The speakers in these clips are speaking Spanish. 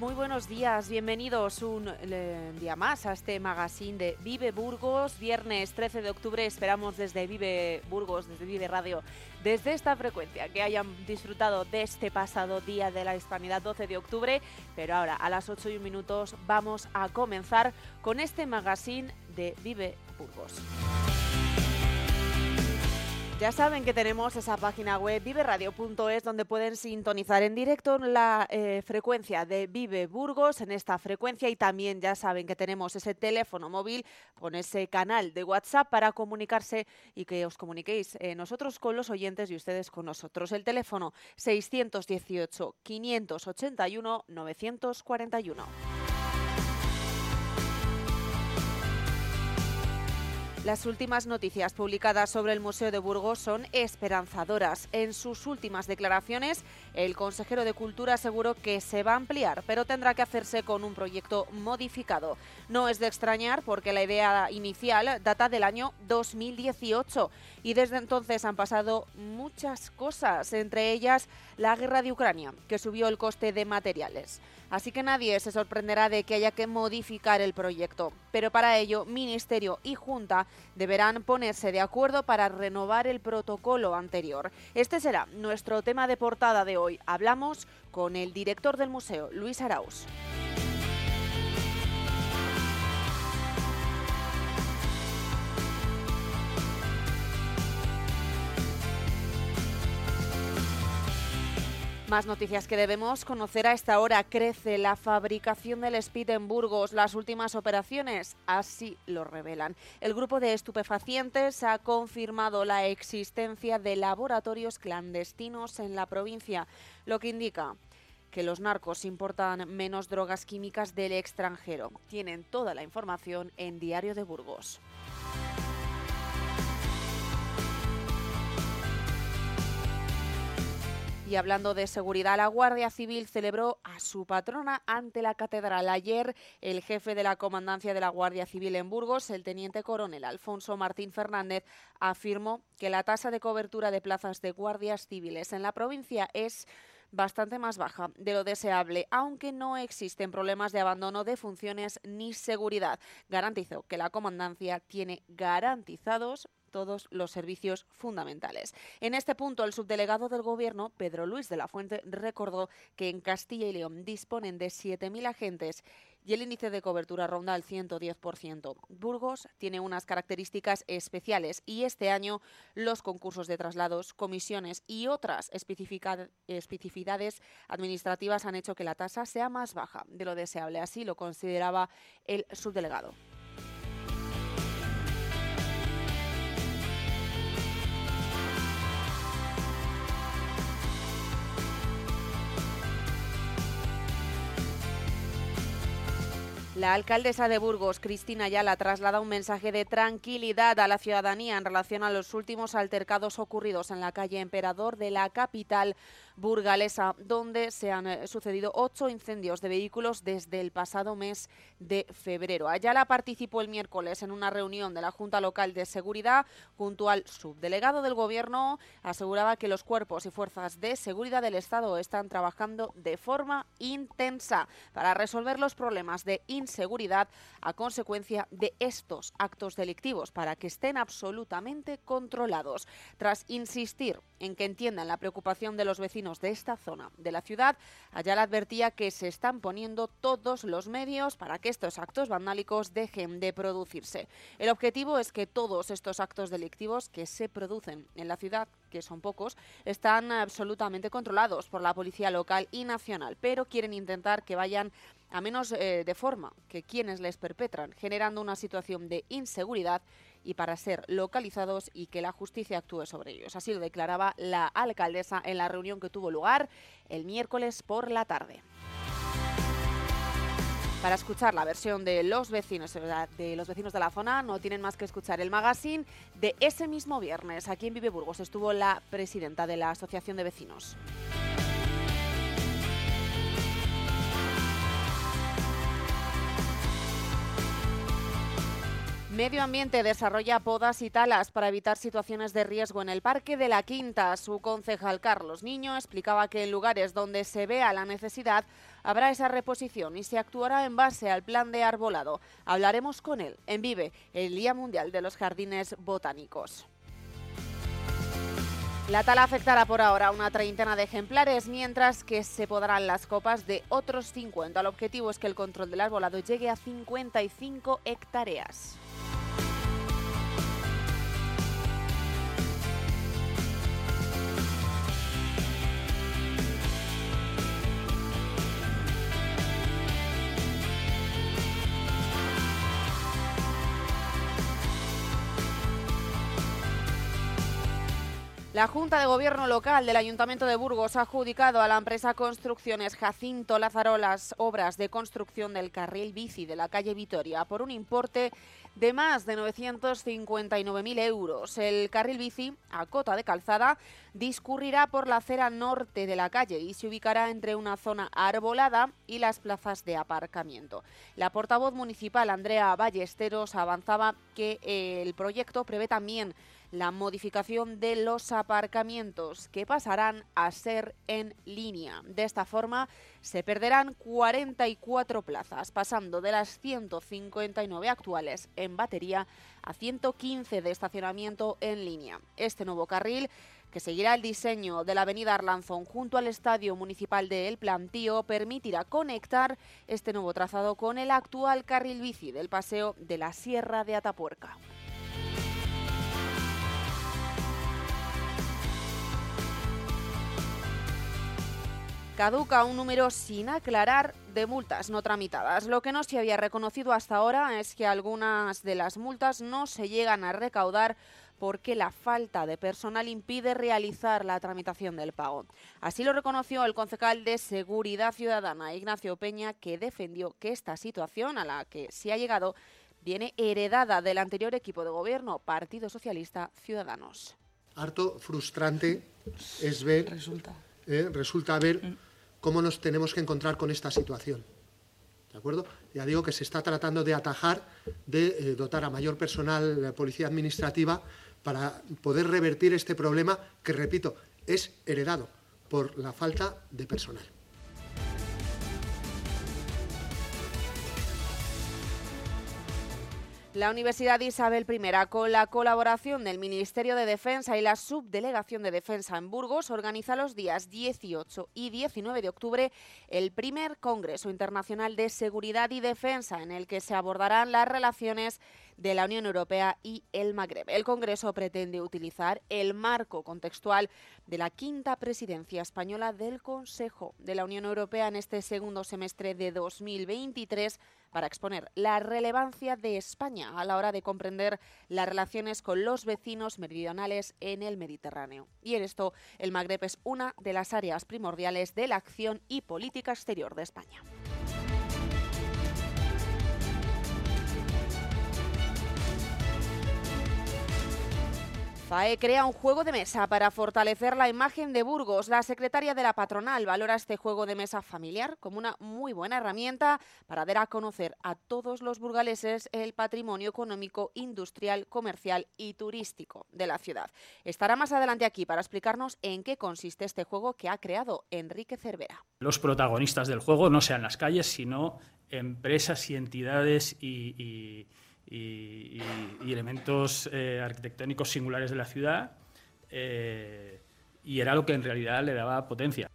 Muy buenos días, bienvenidos un día más a este magazine de Vive Burgos. Viernes 13 de octubre esperamos desde Vive Burgos, desde Vive Radio, desde esta frecuencia, que hayan disfrutado de este pasado día de la Hispanidad 12 de octubre. Pero ahora, a las 8 y un minutos, vamos a comenzar con este magazine de Vive Burgos. Ya saben que tenemos esa página web viveradio.es donde pueden sintonizar en directo la eh, frecuencia de Vive Burgos en esta frecuencia y también ya saben que tenemos ese teléfono móvil con ese canal de WhatsApp para comunicarse y que os comuniquéis eh, nosotros con los oyentes y ustedes con nosotros. El teléfono 618 581 941. Las últimas noticias publicadas sobre el Museo de Burgos son esperanzadoras. En sus últimas declaraciones, el consejero de Cultura aseguró que se va a ampliar, pero tendrá que hacerse con un proyecto modificado. No es de extrañar porque la idea inicial data del año 2018 y desde entonces han pasado muchas cosas, entre ellas la guerra de Ucrania, que subió el coste de materiales. Así que nadie se sorprenderá de que haya que modificar el proyecto. Pero para ello, Ministerio y Junta deberán ponerse de acuerdo para renovar el protocolo anterior. Este será nuestro tema de portada de hoy. Hablamos con el director del museo, Luis Arauz. Más noticias que debemos conocer a esta hora. Crece la fabricación del speed en Burgos. Las últimas operaciones así lo revelan. El grupo de estupefacientes ha confirmado la existencia de laboratorios clandestinos en la provincia, lo que indica que los narcos importan menos drogas químicas del extranjero. Tienen toda la información en Diario de Burgos. Y hablando de seguridad, la Guardia Civil celebró a su patrona ante la catedral. Ayer, el jefe de la Comandancia de la Guardia Civil en Burgos, el teniente coronel Alfonso Martín Fernández, afirmó que la tasa de cobertura de plazas de guardias civiles en la provincia es bastante más baja de lo deseable, aunque no existen problemas de abandono de funciones ni seguridad. Garantizó que la comandancia tiene garantizados todos los servicios fundamentales. En este punto, el subdelegado del Gobierno, Pedro Luis de la Fuente, recordó que en Castilla y León disponen de 7.000 agentes y el índice de cobertura ronda el 110%. Burgos tiene unas características especiales y este año los concursos de traslados, comisiones y otras especificidades administrativas han hecho que la tasa sea más baja de lo deseable. Así lo consideraba el subdelegado. La alcaldesa de Burgos, Cristina Ayala, traslada un mensaje de tranquilidad a la ciudadanía en relación a los últimos altercados ocurridos en la calle Emperador de la capital burgalesa, donde se han eh, sucedido ocho incendios de vehículos desde el pasado mes de febrero. Ayala participó el miércoles en una reunión de la Junta Local de Seguridad junto al subdelegado del Gobierno. Aseguraba que los cuerpos y fuerzas de seguridad del Estado están trabajando de forma intensa para resolver los problemas de inseguridad inseguridad a consecuencia de estos actos delictivos para que estén absolutamente controlados. Tras insistir en que entiendan la preocupación de los vecinos de esta zona de la ciudad, Ayala advertía que se están poniendo todos los medios para que estos actos vandálicos dejen de producirse. El objetivo es que todos estos actos delictivos que se producen en la ciudad, que son pocos, están absolutamente controlados por la policía local y nacional, pero quieren intentar que vayan a menos eh, de forma que quienes les perpetran, generando una situación de inseguridad y para ser localizados y que la justicia actúe sobre ellos. Así lo declaraba la alcaldesa en la reunión que tuvo lugar el miércoles por la tarde. Para escuchar la versión de los vecinos de los vecinos de la zona, no tienen más que escuchar el magazine de ese mismo viernes. Aquí en Vive Burgos estuvo la presidenta de la Asociación de Vecinos. Medio Ambiente desarrolla podas y talas para evitar situaciones de riesgo en el Parque de la Quinta. Su concejal Carlos Niño explicaba que en lugares donde se vea la necesidad habrá esa reposición y se actuará en base al plan de arbolado. Hablaremos con él en Vive, el Día Mundial de los Jardines Botánicos. La tala afectará por ahora a una treintena de ejemplares, mientras que se podrán las copas de otros 50. El objetivo es que el control del arbolado llegue a 55 hectáreas. La Junta de Gobierno Local del Ayuntamiento de Burgos ha adjudicado a la empresa Construcciones Jacinto Lázaro las obras de construcción del carril bici de la calle Vitoria por un importe de más de 959.000 euros. El carril bici, a cota de calzada, discurrirá por la acera norte de la calle y se ubicará entre una zona arbolada y las plazas de aparcamiento. La portavoz municipal, Andrea Ballesteros, avanzaba que el proyecto prevé también la modificación de los aparcamientos que pasarán a ser en línea. De esta forma se perderán 44 plazas, pasando de las 159 actuales en batería a 115 de estacionamiento en línea. Este nuevo carril que seguirá el diseño de la avenida Arlanzón junto al Estadio Municipal de El Plantío, permitirá conectar este nuevo trazado con el actual carril bici del Paseo de la Sierra de Atapuerca. Caduca un número sin aclarar de multas no tramitadas. Lo que no se había reconocido hasta ahora es que algunas de las multas no se llegan a recaudar porque la falta de personal impide realizar la tramitación del pago. Así lo reconoció el concejal de Seguridad Ciudadana, Ignacio Peña, que defendió que esta situación a la que se ha llegado viene heredada del anterior equipo de gobierno, Partido Socialista Ciudadanos. Harto frustrante es ver, resulta, eh, resulta ver mm cómo nos tenemos que encontrar con esta situación. ¿De acuerdo? Ya digo que se está tratando de atajar, de eh, dotar a mayor personal de policía administrativa para poder revertir este problema que, repito, es heredado por la falta de personal. La Universidad Isabel I, con la colaboración del Ministerio de Defensa y la Subdelegación de Defensa en Burgos, organiza los días 18 y 19 de octubre el primer Congreso Internacional de Seguridad y Defensa, en el que se abordarán las relaciones de la Unión Europea y el Magreb. El Congreso pretende utilizar el marco contextual de la quinta presidencia española del Consejo de la Unión Europea en este segundo semestre de 2023 para exponer la relevancia de España a la hora de comprender las relaciones con los vecinos meridionales en el Mediterráneo. Y en esto, el Magreb es una de las áreas primordiales de la acción y política exterior de España. Crea un juego de mesa para fortalecer la imagen de Burgos. La secretaria de la patronal valora este juego de mesa familiar como una muy buena herramienta para dar a conocer a todos los burgaleses el patrimonio económico, industrial, comercial y turístico de la ciudad. Estará más adelante aquí para explicarnos en qué consiste este juego que ha creado Enrique Cervera. Los protagonistas del juego no sean las calles, sino empresas y entidades y, elementos eh, arquitectónicos singulares de la ciudad, eh, y era lo que en realidad le daba potencia.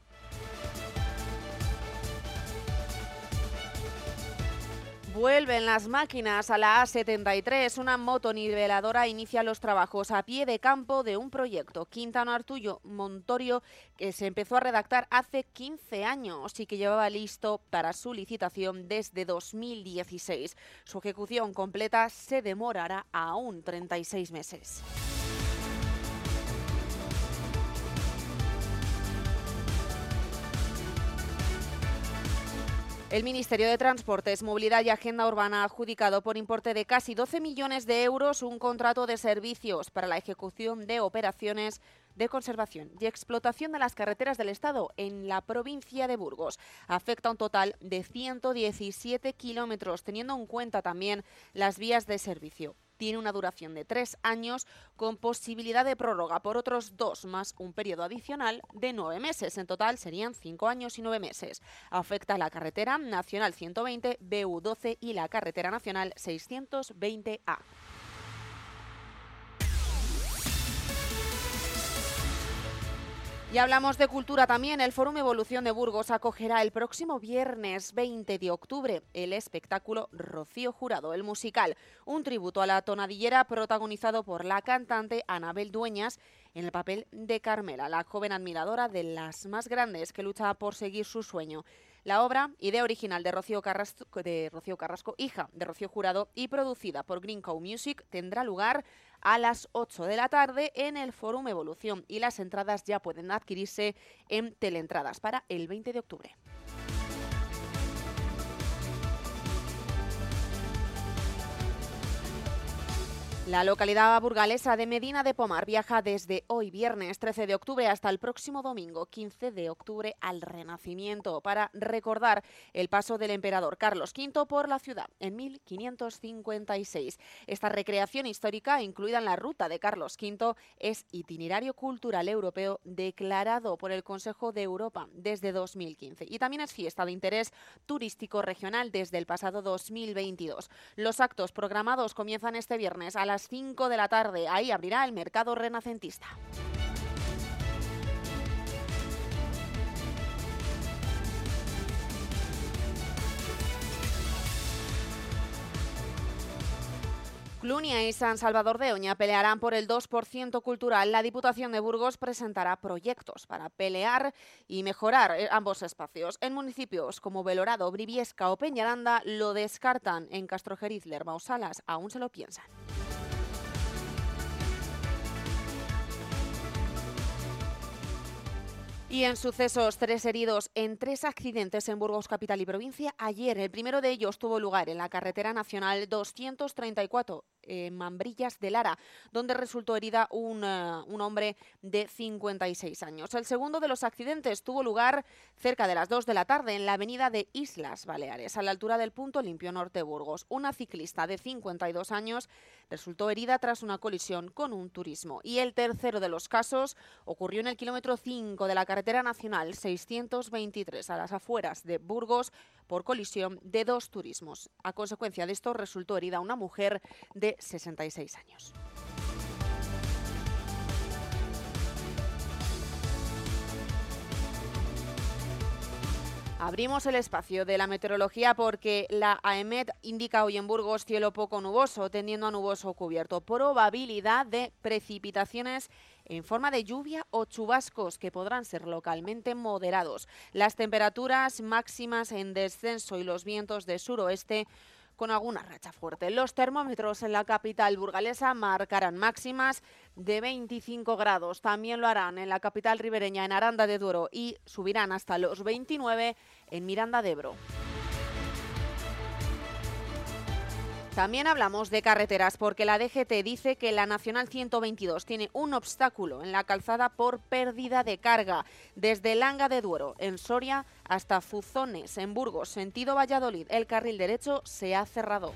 Vuelven las máquinas a la A73. Una motoniveladora inicia los trabajos a pie de campo de un proyecto, Quintano Artullo Montorio, que se empezó a redactar hace 15 años y que llevaba listo para su licitación desde 2016. Su ejecución completa se demorará aún 36 meses. El Ministerio de Transportes, Movilidad y Agenda Urbana ha adjudicado por importe de casi 12 millones de euros un contrato de servicios para la ejecución de operaciones de conservación y explotación de las carreteras del Estado en la provincia de Burgos. Afecta un total de 117 kilómetros, teniendo en cuenta también las vías de servicio tiene una duración de tres años con posibilidad de prórroga por otros dos más un periodo adicional de nueve meses. En total serían cinco años y nueve meses. Afecta a la carretera nacional 120, BU12 y la carretera nacional 620A. Y hablamos de cultura también. El Fórum Evolución de Burgos acogerá el próximo viernes 20 de octubre el espectáculo Rocío Jurado, el musical, un tributo a la tonadillera protagonizado por la cantante Anabel Dueñas en el papel de Carmela, la joven admiradora de las más grandes que lucha por seguir su sueño. La obra, idea original de Rocío, Carrasco, hija de Rocío Jurado y producida por Green Cow Music, tendrá lugar a las 8 de la tarde en el Fórum Evolución y las entradas ya pueden adquirirse en teleentradas para el 20 de octubre. La localidad burgalesa de Medina de Pomar viaja desde hoy viernes 13 de octubre hasta el próximo domingo 15 de octubre al Renacimiento para recordar el paso del emperador Carlos V por la ciudad en 1556. Esta recreación histórica, incluida en la ruta de Carlos V, es itinerario cultural europeo declarado por el Consejo de Europa desde 2015 y también es fiesta de interés turístico regional desde el pasado 2022. Los actos programados comienzan este viernes a las 5 de la tarde. Ahí abrirá el mercado renacentista. Clunia y San Salvador de Oña pelearán por el 2% cultural. La Diputación de Burgos presentará proyectos para pelear y mejorar eh, ambos espacios. En municipios como Belorado, Briviesca o Peñaranda lo descartan. En Castrojeriz, Lerma o Salas aún se lo piensan. Y en sucesos, tres heridos en tres accidentes en Burgos Capital y Provincia ayer. El primero de ellos tuvo lugar en la carretera nacional 234 en Mambrillas de Lara, donde resultó herida un, eh, un, hombre de 56 años. El segundo de los accidentes tuvo lugar cerca de las 2 de la tarde en la avenida de Islas Baleares, a la altura del punto limpio norte Burgos. Una ciclista de 52 años resultó herida tras una colisión con un turismo. Y el tercero de los casos ocurrió en el kilómetro 5 de la carretera nacional 623 a las afueras de Burgos por colisión de dos turismos. A consecuencia de esto resultó herida una mujer de 66 años. Abrimos el espacio de la meteorología porque la AEMET indica hoy en Burgos cielo poco nuboso, tendiendo a nuboso cubierto. Probabilidad de precipitaciones en forma de lluvia o chubascos que podrán ser localmente moderados. Las temperaturas máximas en descenso y los vientos de suroeste con alguna racha fuerte. Los termómetros en la capital burgalesa marcarán máximas de 25 grados. También lo harán en la capital ribereña, en Aranda de Duero, y subirán hasta los 29 en Miranda de Ebro. También hablamos de carreteras porque la DGT dice que la Nacional 122 tiene un obstáculo en la calzada por pérdida de carga. Desde Langa de Duero, en Soria, hasta Fuzones, en Burgos, sentido Valladolid, el carril derecho se ha cerrado.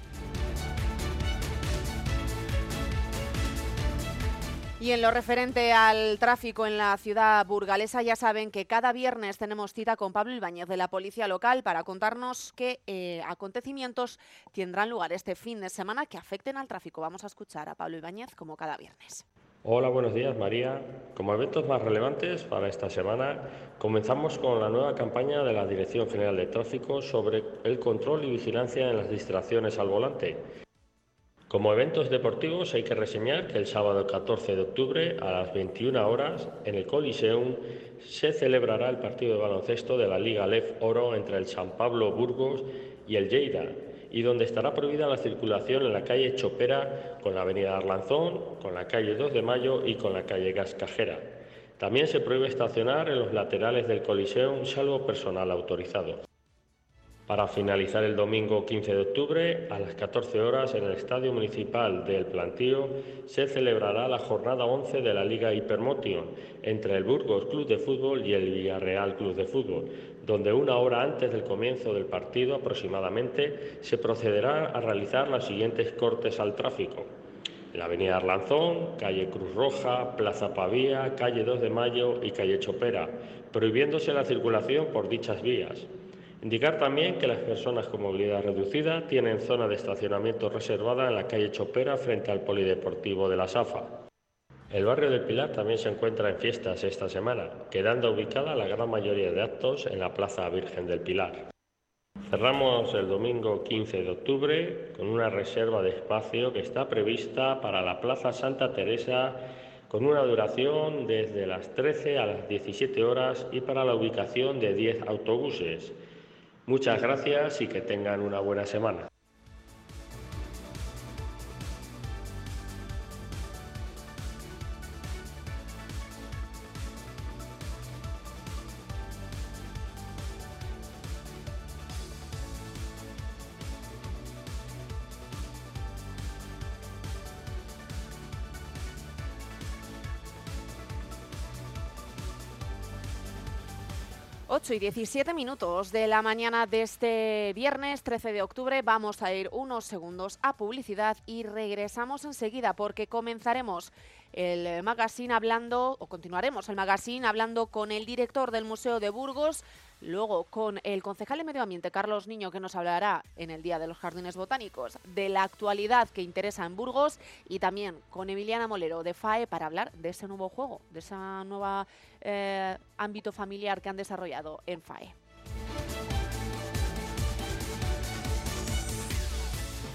Y en lo referente al tráfico en la ciudad burgalesa, ya saben que cada viernes tenemos cita con Pablo Ibáñez de la Policía Local para contarnos qué eh, acontecimientos tendrán lugar este fin de semana que afecten al tráfico. Vamos a escuchar a Pablo Ibáñez como cada viernes. Hola, buenos días María. Como eventos más relevantes para esta semana, comenzamos con la nueva campaña de la Dirección General de Tráfico sobre el control y vigilancia en las distracciones al volante como eventos deportivos hay que reseñar que el sábado 14 de octubre a las 21 horas en el Coliseum se celebrará el partido de baloncesto de la Liga Lef Oro entre el San Pablo Burgos y el Lleida y donde estará prohibida la circulación en la calle Chopera con la avenida Arlanzón, con la calle 2 de Mayo y con la calle Gascajera. También se prohíbe estacionar en los laterales del Coliseum salvo personal autorizado para finalizar el domingo 15 de octubre a las 14 horas en el Estadio Municipal del Plantío se celebrará la jornada 11 de la Liga Hipermotion entre el Burgos Club de Fútbol y el Villarreal Club de Fútbol, donde una hora antes del comienzo del partido aproximadamente se procederá a realizar los siguientes cortes al tráfico. la Avenida Arlanzón, calle Cruz Roja, Plaza Pavía, calle 2 de Mayo y calle Chopera, prohibiéndose la circulación por dichas vías. Indicar también que las personas con movilidad reducida tienen zona de estacionamiento reservada en la calle Chopera frente al Polideportivo de la Safa. El barrio del Pilar también se encuentra en fiestas esta semana, quedando ubicada la gran mayoría de actos en la Plaza Virgen del Pilar. Cerramos el domingo 15 de octubre con una reserva de espacio que está prevista para la Plaza Santa Teresa con una duración desde las 13 a las 17 horas y para la ubicación de 10 autobuses. Muchas gracias y que tengan una buena semana. 8 y 17 minutos de la mañana de este viernes 13 de octubre. Vamos a ir unos segundos a publicidad y regresamos enseguida porque comenzaremos el magazine hablando, o continuaremos el magazine hablando con el director del Museo de Burgos, luego con el concejal de Medio Ambiente, Carlos Niño, que nos hablará en el Día de los Jardines Botánicos de la actualidad que interesa en Burgos, y también con Emiliana Molero de FAE para hablar de ese nuevo juego, de ese nuevo eh, ámbito familiar que han desarrollado en FAE.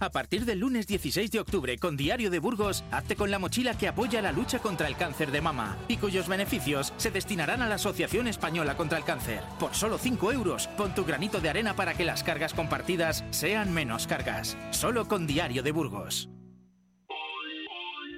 A partir del lunes 16 de octubre con Diario de Burgos, hazte con la mochila que apoya la lucha contra el cáncer de mama y cuyos beneficios se destinarán a la Asociación Española contra el Cáncer. Por solo 5 euros, pon tu granito de arena para que las cargas compartidas sean menos cargas. Solo con Diario de Burgos.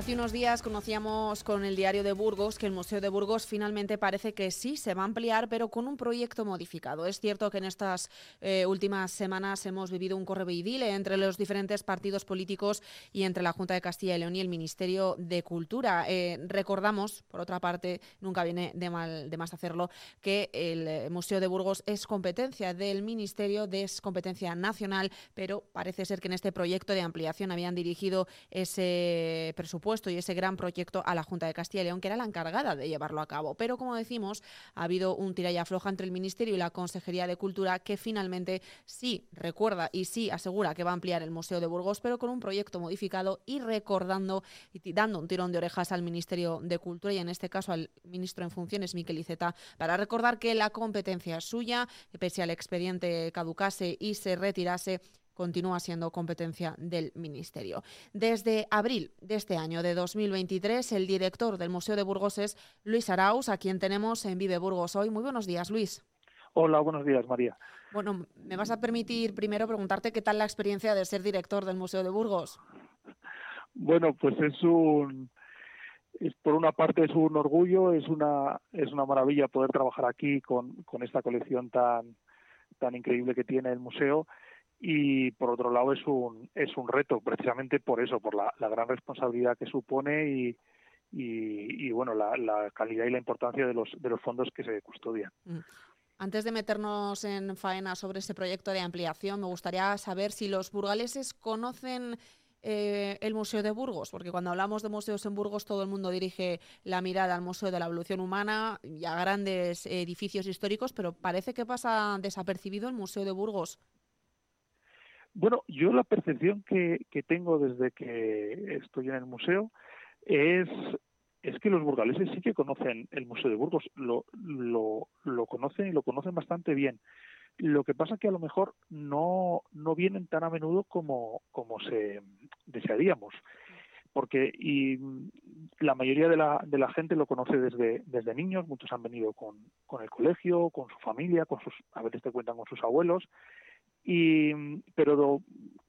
Hace unos días conocíamos con el diario de Burgos que el Museo de Burgos finalmente parece que sí se va a ampliar, pero con un proyecto modificado. Es cierto que en estas eh, últimas semanas hemos vivido un correveidile entre los diferentes partidos políticos y entre la Junta de Castilla y León y el Ministerio de Cultura. Eh, recordamos, por otra parte, nunca viene de, mal, de más hacerlo, que el eh, Museo de Burgos es competencia del Ministerio, es competencia nacional, pero parece ser que en este proyecto de ampliación habían dirigido ese presupuesto y ese gran proyecto a la Junta de Castilla y León, que era la encargada de llevarlo a cabo. Pero, como decimos, ha habido un tira y afloja entre el Ministerio y la Consejería de Cultura, que finalmente sí recuerda y sí asegura que va a ampliar el Museo de Burgos, pero con un proyecto modificado y recordando y dando un tirón de orejas al Ministerio de Cultura y, en este caso, al ministro en funciones, Miquel Iceta, para recordar que la competencia es suya, pese al expediente caducase y se retirase, continúa siendo competencia del Ministerio. Desde abril de este año, de 2023, el director del Museo de Burgos es Luis Arauz, a quien tenemos en Vive Burgos hoy. Muy buenos días, Luis. Hola, buenos días, María. Bueno, me vas a permitir primero preguntarte qué tal la experiencia de ser director del Museo de Burgos. Bueno, pues es un es, por una parte es un orgullo, es una es una maravilla poder trabajar aquí con, con esta colección tan tan increíble que tiene el museo y por otro lado es un es un reto precisamente por eso por la, gran responsabilidad que supone y, y, bueno la, calidad y la importancia de los de los fondos que se custodian mm. antes de meternos en faena sobre ese proyecto de ampliación me gustaría saber si los burgaleses conocen eh, el Museo de Burgos, porque cuando hablamos de museos en Burgos todo el mundo dirige la mirada al Museo de la Evolución Humana y a grandes edificios históricos, pero parece que pasa desapercibido el Museo de Burgos. Bueno, yo la percepción que, tengo desde que estoy en el museo es, es que los burgaleses sí que conocen el Museo de Burgos, lo, lo, conocen y lo conocen bastante bien. Lo que pasa que a lo mejor no, vienen tan a menudo como, se desearíamos porque y la mayoría de la, de la gente lo conoce desde, desde niños, muchos han venido con, con el colegio, con su familia, con sus, a veces te cuentan con sus abuelos, y pero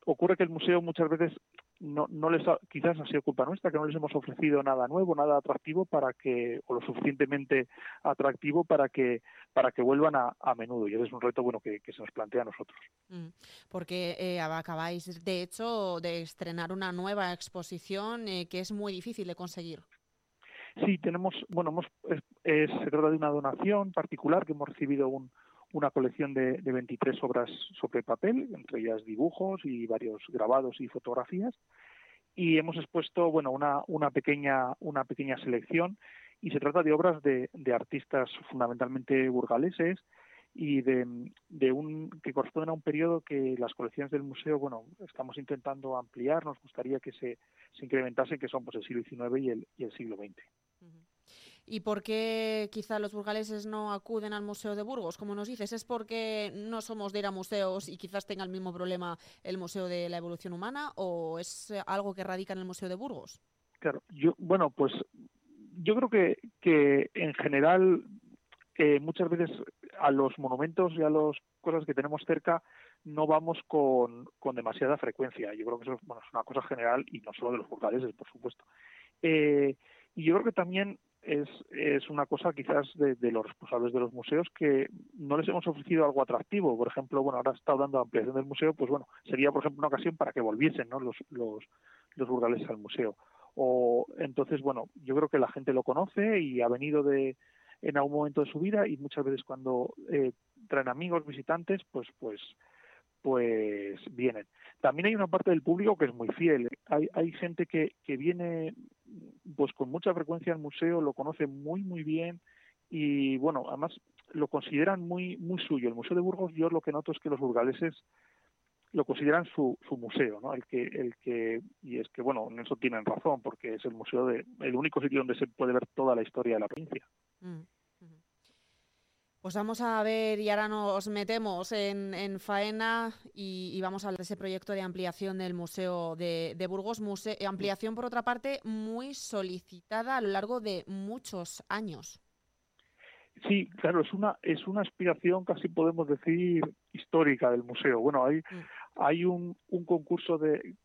ocurre que el museo muchas veces no, no les quizás ha sido culpa nuestra que no les hemos ofrecido nada nuevo nada atractivo para que o lo suficientemente atractivo para que para que vuelvan a, a menudo. Y ese es un reto bueno que, se nos plantea a nosotros. Mm, porque eh, acabáis de hecho de estrenar una nueva exposición eh, que es muy difícil de conseguir. Sí tenemos bueno hemos, se trata de una donación particular que hemos recibido un una colección de, de 23 obras sobre papel, entre ellas dibujos y varios grabados y fotografías. Y hemos expuesto, bueno, una, una pequeña, una pequeña selección y se trata de obras de, artistas fundamentalmente burgaleses y de, que corresponden a un periodo que las colecciones del museo bueno estamos intentando ampliar. Nos gustaría que se, se incrementasen que son pues el siglo XIX y el, y el siglo XX ¿Y por qué quizá los burgaleses no acuden al Museo de Burgos? Como nos dices, ¿es porque no somos de ir a museos y quizás tenga el mismo problema el Museo de la Evolución Humana o es eh, algo que radica en el Museo de Burgos? Claro, yo, bueno, pues yo creo que, que en general eh, muchas veces a los monumentos y a las cosas que tenemos cerca no vamos con, con demasiada frecuencia. Yo creo que eso bueno, es una cosa general y no solo de los burgaleses, por supuesto. Eh, y yo creo que también es, es una cosa quizás de, los responsables de los museos que no les hemos ofrecido algo atractivo. Por ejemplo, bueno, ahora está dando ampliación del museo, pues bueno, sería por ejemplo una ocasión para que volviesen ¿no? los, los, los burgales al museo. O entonces, bueno, yo creo que la gente lo conoce y ha venido de en algún momento de su vida y muchas veces cuando eh, traen amigos, visitantes, pues pues pues vienen. También hay una parte del público que es muy fiel. Hay, hay gente que, que viene pues con mucha frecuencia al museo, lo conoce muy muy bien y bueno, además lo consideran muy muy suyo. El Museo de Burgos yo lo que noto es que los burgaleses lo consideran su, su museo, ¿no? El que el que y es que bueno, en eso tienen razón porque es el museo de el único sitio donde se puede ver toda la historia de la provincia. Mm. Pues vamos a ver y ahora nos metemos en, faena y, vamos a hablar de ese proyecto de ampliación del Museo de, Burgos. Eh, ampliación, por otra parte, muy solicitada a lo largo de muchos años. Sí, claro, es una es una aspiración casi podemos decir histórica del museo. Bueno, hay mm. hay un, un concurso de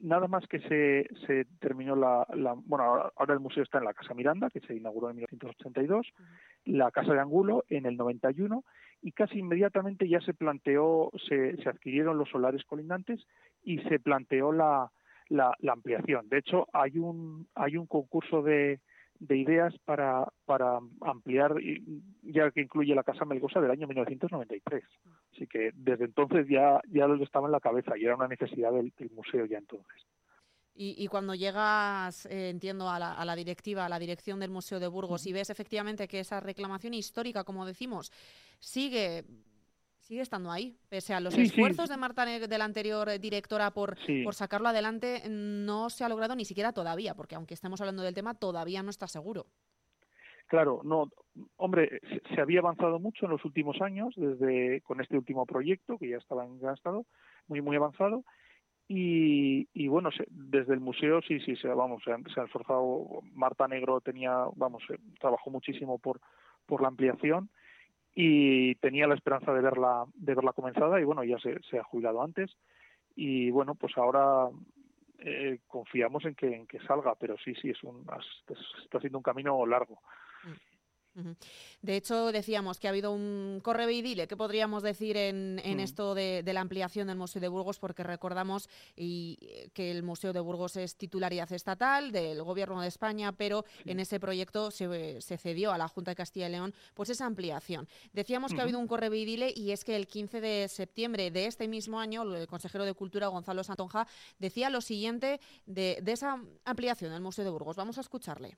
nada más que se, se terminó la, Bueno, ahora el museo está en la Casa Miranda, que se inauguró en 1982, la Casa de Angulo en el 91, y casi inmediatamente ya se planteó, se, se adquirieron los solares colindantes y se planteó la, la, la ampliación. De hecho, hay un, hay un concurso de, de ideas para, para ampliar, ya que incluye la Casa Melgosa del año 1993. Así que desde entonces ya, ya lo estaba en la cabeza y era una necesidad del, museo ya entonces. Y, cuando llegas, eh, entiendo, a la, a la, directiva, a la dirección del Museo de Burgos y ves efectivamente que esa reclamación histórica, como decimos, sigue sigue estando ahí. Pese a los esfuerzos de Marta, de la anterior directora, por, por sacarlo adelante, no se ha logrado ni siquiera todavía, porque aunque estemos hablando del tema, todavía no está seguro. Claro, no, hombre, se, había avanzado mucho en los últimos años, desde con este último proyecto que ya estaba en estado, muy muy avanzado, y, y bueno, desde el museo sí, sí, se, vamos, se han, se han esforzado. Marta Negro tenía, vamos, eh, trabajó muchísimo por por la ampliación y tenía la esperanza de verla de verla comenzada y bueno ya se, se ha jubilado antes. Y bueno pues ahora eh, confiamos en que en que salga pero sí sí es un está siendo un camino largo de hecho, decíamos que ha habido un correveidile, ¿qué podríamos decir en, mm. esto de, la ampliación del Museo de Burgos? Porque recordamos y, eh, que el Museo de Burgos es titularidad estatal del Gobierno de España, pero en ese proyecto se, cedió a la Junta de Castilla y León pues esa ampliación. Decíamos que ha habido un correveidile y es que el 15 de septiembre de este mismo año, el consejero de Cultura, Gonzalo Santonja, decía lo siguiente de, de esa ampliación del Museo de Burgos. Vamos a escucharle.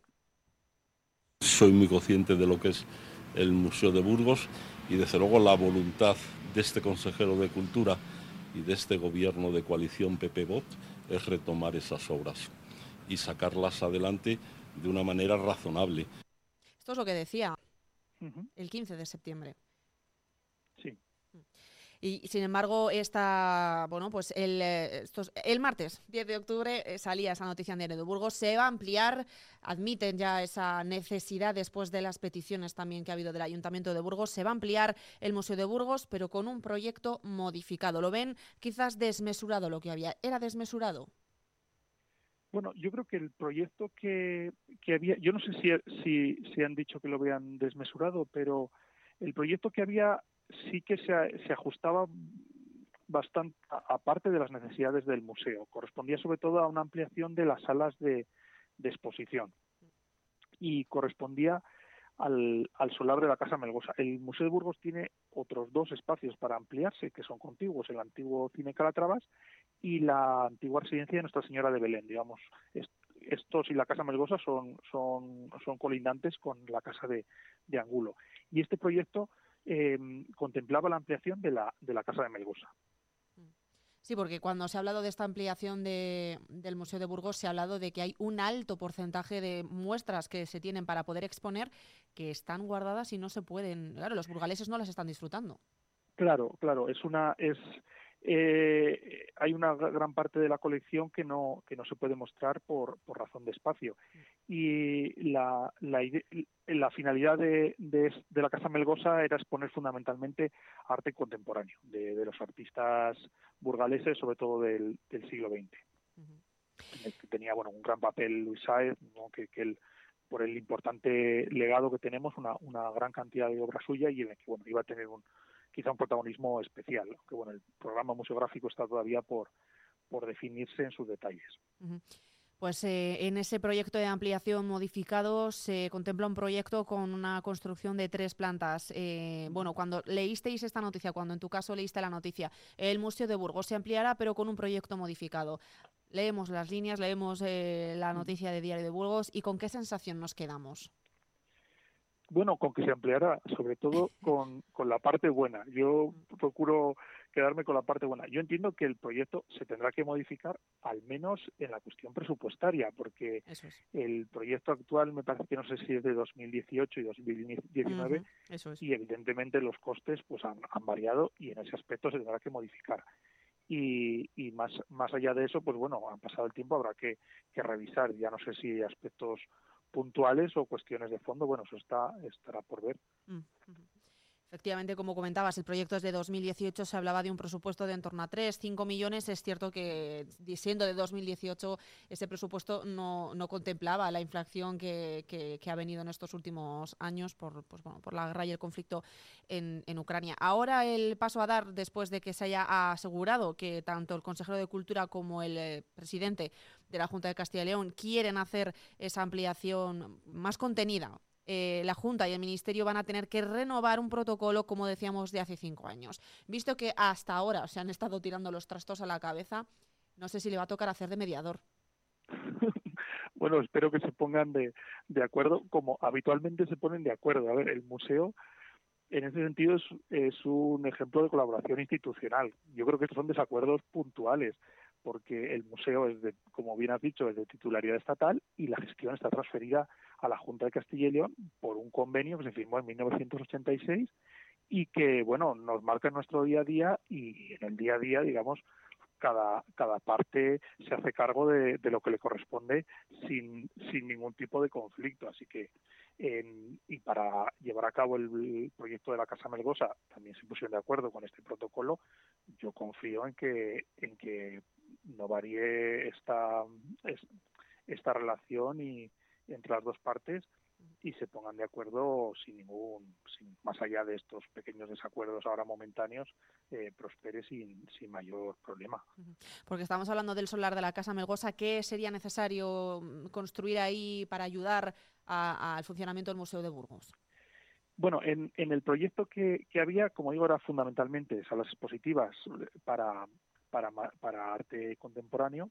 Soy muy consciente de lo que es el Museo de Burgos y desde luego la voluntad de este consejero de Cultura y de este gobierno de coalición PP-BOT es retomar esas obras y sacarlas adelante de una manera razonable. Esto es lo que decía el 15 de septiembre. Y sin embargo, esta, bueno, pues el, eh, el martes 10 de octubre eh, salía esa noticia en Diario de Burgos. Se va a ampliar, admiten ya esa necesidad después de las peticiones también que ha habido del Ayuntamiento de Burgos. Se va a ampliar el Museo de Burgos, pero con un proyecto modificado. ¿Lo ven quizás desmesurado lo que había? ¿Era desmesurado? Bueno, yo creo que el proyecto que, que había, yo no sé si, si, si han dicho que lo vean desmesurado, pero el proyecto que había sí que se, se ajustaba bastante, aparte de las necesidades del museo. Correspondía sobre todo a una ampliación de las salas de, exposición y correspondía al, al, solar de la Casa Melgosa. El Museo de Burgos tiene otros dos espacios para ampliarse, que son contiguos, el antiguo Cine Calatravas y la antigua residencia de Nuestra Señora de Belén. Digamos, estos y la Casa Melgosa son, son, son colindantes con la Casa de, de Angulo. Y este proyecto eh, contemplaba la ampliación de la, de la Casa de Melgosa. Sí, porque cuando se ha hablado de esta ampliación de, del Museo de Burgos, se ha hablado de que hay un alto porcentaje de muestras que se tienen para poder exponer que están guardadas y no se pueden. Claro, los burgaleses no las están disfrutando. Claro, claro, es una es eh, hay una gran parte de la colección que no que no se puede mostrar por, por razón de espacio. Y la, la, la finalidad de, de, la Casa Melgosa era exponer fundamentalmente arte contemporáneo de, de los artistas burgaleses sobre todo del, del siglo XX tenía bueno un gran papel Luis Saez que, que él por el importante legado que tenemos una, una gran cantidad de obra suya y en el que bueno iba a tener un quizá un protagonismo especial, que bueno, el programa museográfico está todavía por, por definirse en sus detalles. Pues eh, en ese proyecto de ampliación modificado se contempla un proyecto con una construcción de tres plantas. Eh, bueno, cuando leísteis esta noticia, cuando en tu caso leíste la noticia, el Museo de Burgos se ampliará pero con un proyecto modificado. Leemos las líneas, leemos eh, la noticia de Diario de Burgos y con qué sensación nos quedamos. Bueno, con que se ampliará, sobre todo con, con la parte buena. Yo procuro quedarme con la parte buena. Yo entiendo que el proyecto se tendrá que modificar al menos en la cuestión presupuestaria, porque el proyecto actual me parece que no sé si es de 2018 y 2019 y evidentemente los costes pues han, han, variado y en ese aspecto se tendrá que modificar. Y, y más más allá de eso, pues bueno, han pasado el tiempo, habrá que, que revisar. Ya no sé si aspectos puntuales o cuestiones de fondo, bueno, eso está estará por ver. Mm, Efectivamente, como comentabas, el proyecto es de 2018, se hablaba de un presupuesto de en torno a 3, 5 millones. Es cierto que siendo de 2018, ese presupuesto no, contemplaba la inflación que, que, ha venido en estos últimos años por, pues, bueno, por la guerra y el conflicto en, en, Ucrania. Ahora el paso a dar, después de que se haya asegurado que tanto el consejero de Cultura como el eh, presidente de la Junta de Castilla y León quieren hacer esa ampliación más contenida eh, la Junta y el Ministerio van a tener que renovar un protocolo, como decíamos, de hace cinco años. Visto que hasta ahora se han estado tirando los trastos a la cabeza, no sé si le va a tocar hacer de mediador. bueno, espero que se pongan de, acuerdo, como habitualmente se ponen de acuerdo. A ver, el museo en ese sentido es, es, un ejemplo de colaboración institucional. Yo creo que estos son desacuerdos puntuales, porque el museo es de, como bien has dicho, es de titularidad estatal y la gestión está transferida a la Junta de Castilla y León por un convenio que se firmó en 1986 y que, bueno, nos marca nuestro día a día y en el día a día, digamos, cada, cada parte se hace cargo de, lo que le corresponde sin, sin ningún tipo de conflicto. Así que, y para llevar a cabo el, proyecto de la Casa Melgosa, también se pusieron de acuerdo con este protocolo. Yo confío en que, en que no varíe esta, esta relación y, entre las dos partes y se pongan de acuerdo sin ningún, sin, más allá de estos pequeños desacuerdos ahora momentáneos, eh, prospere sin, sin mayor problema. Porque estamos hablando del solar de la Casa Melgosa, ¿qué sería necesario mm, construir ahí para ayudar al funcionamiento del Museo de Burgos? Bueno, en, en el proyecto que, que, había, como digo, era fundamentalmente salas expositivas para, para, para arte contemporáneo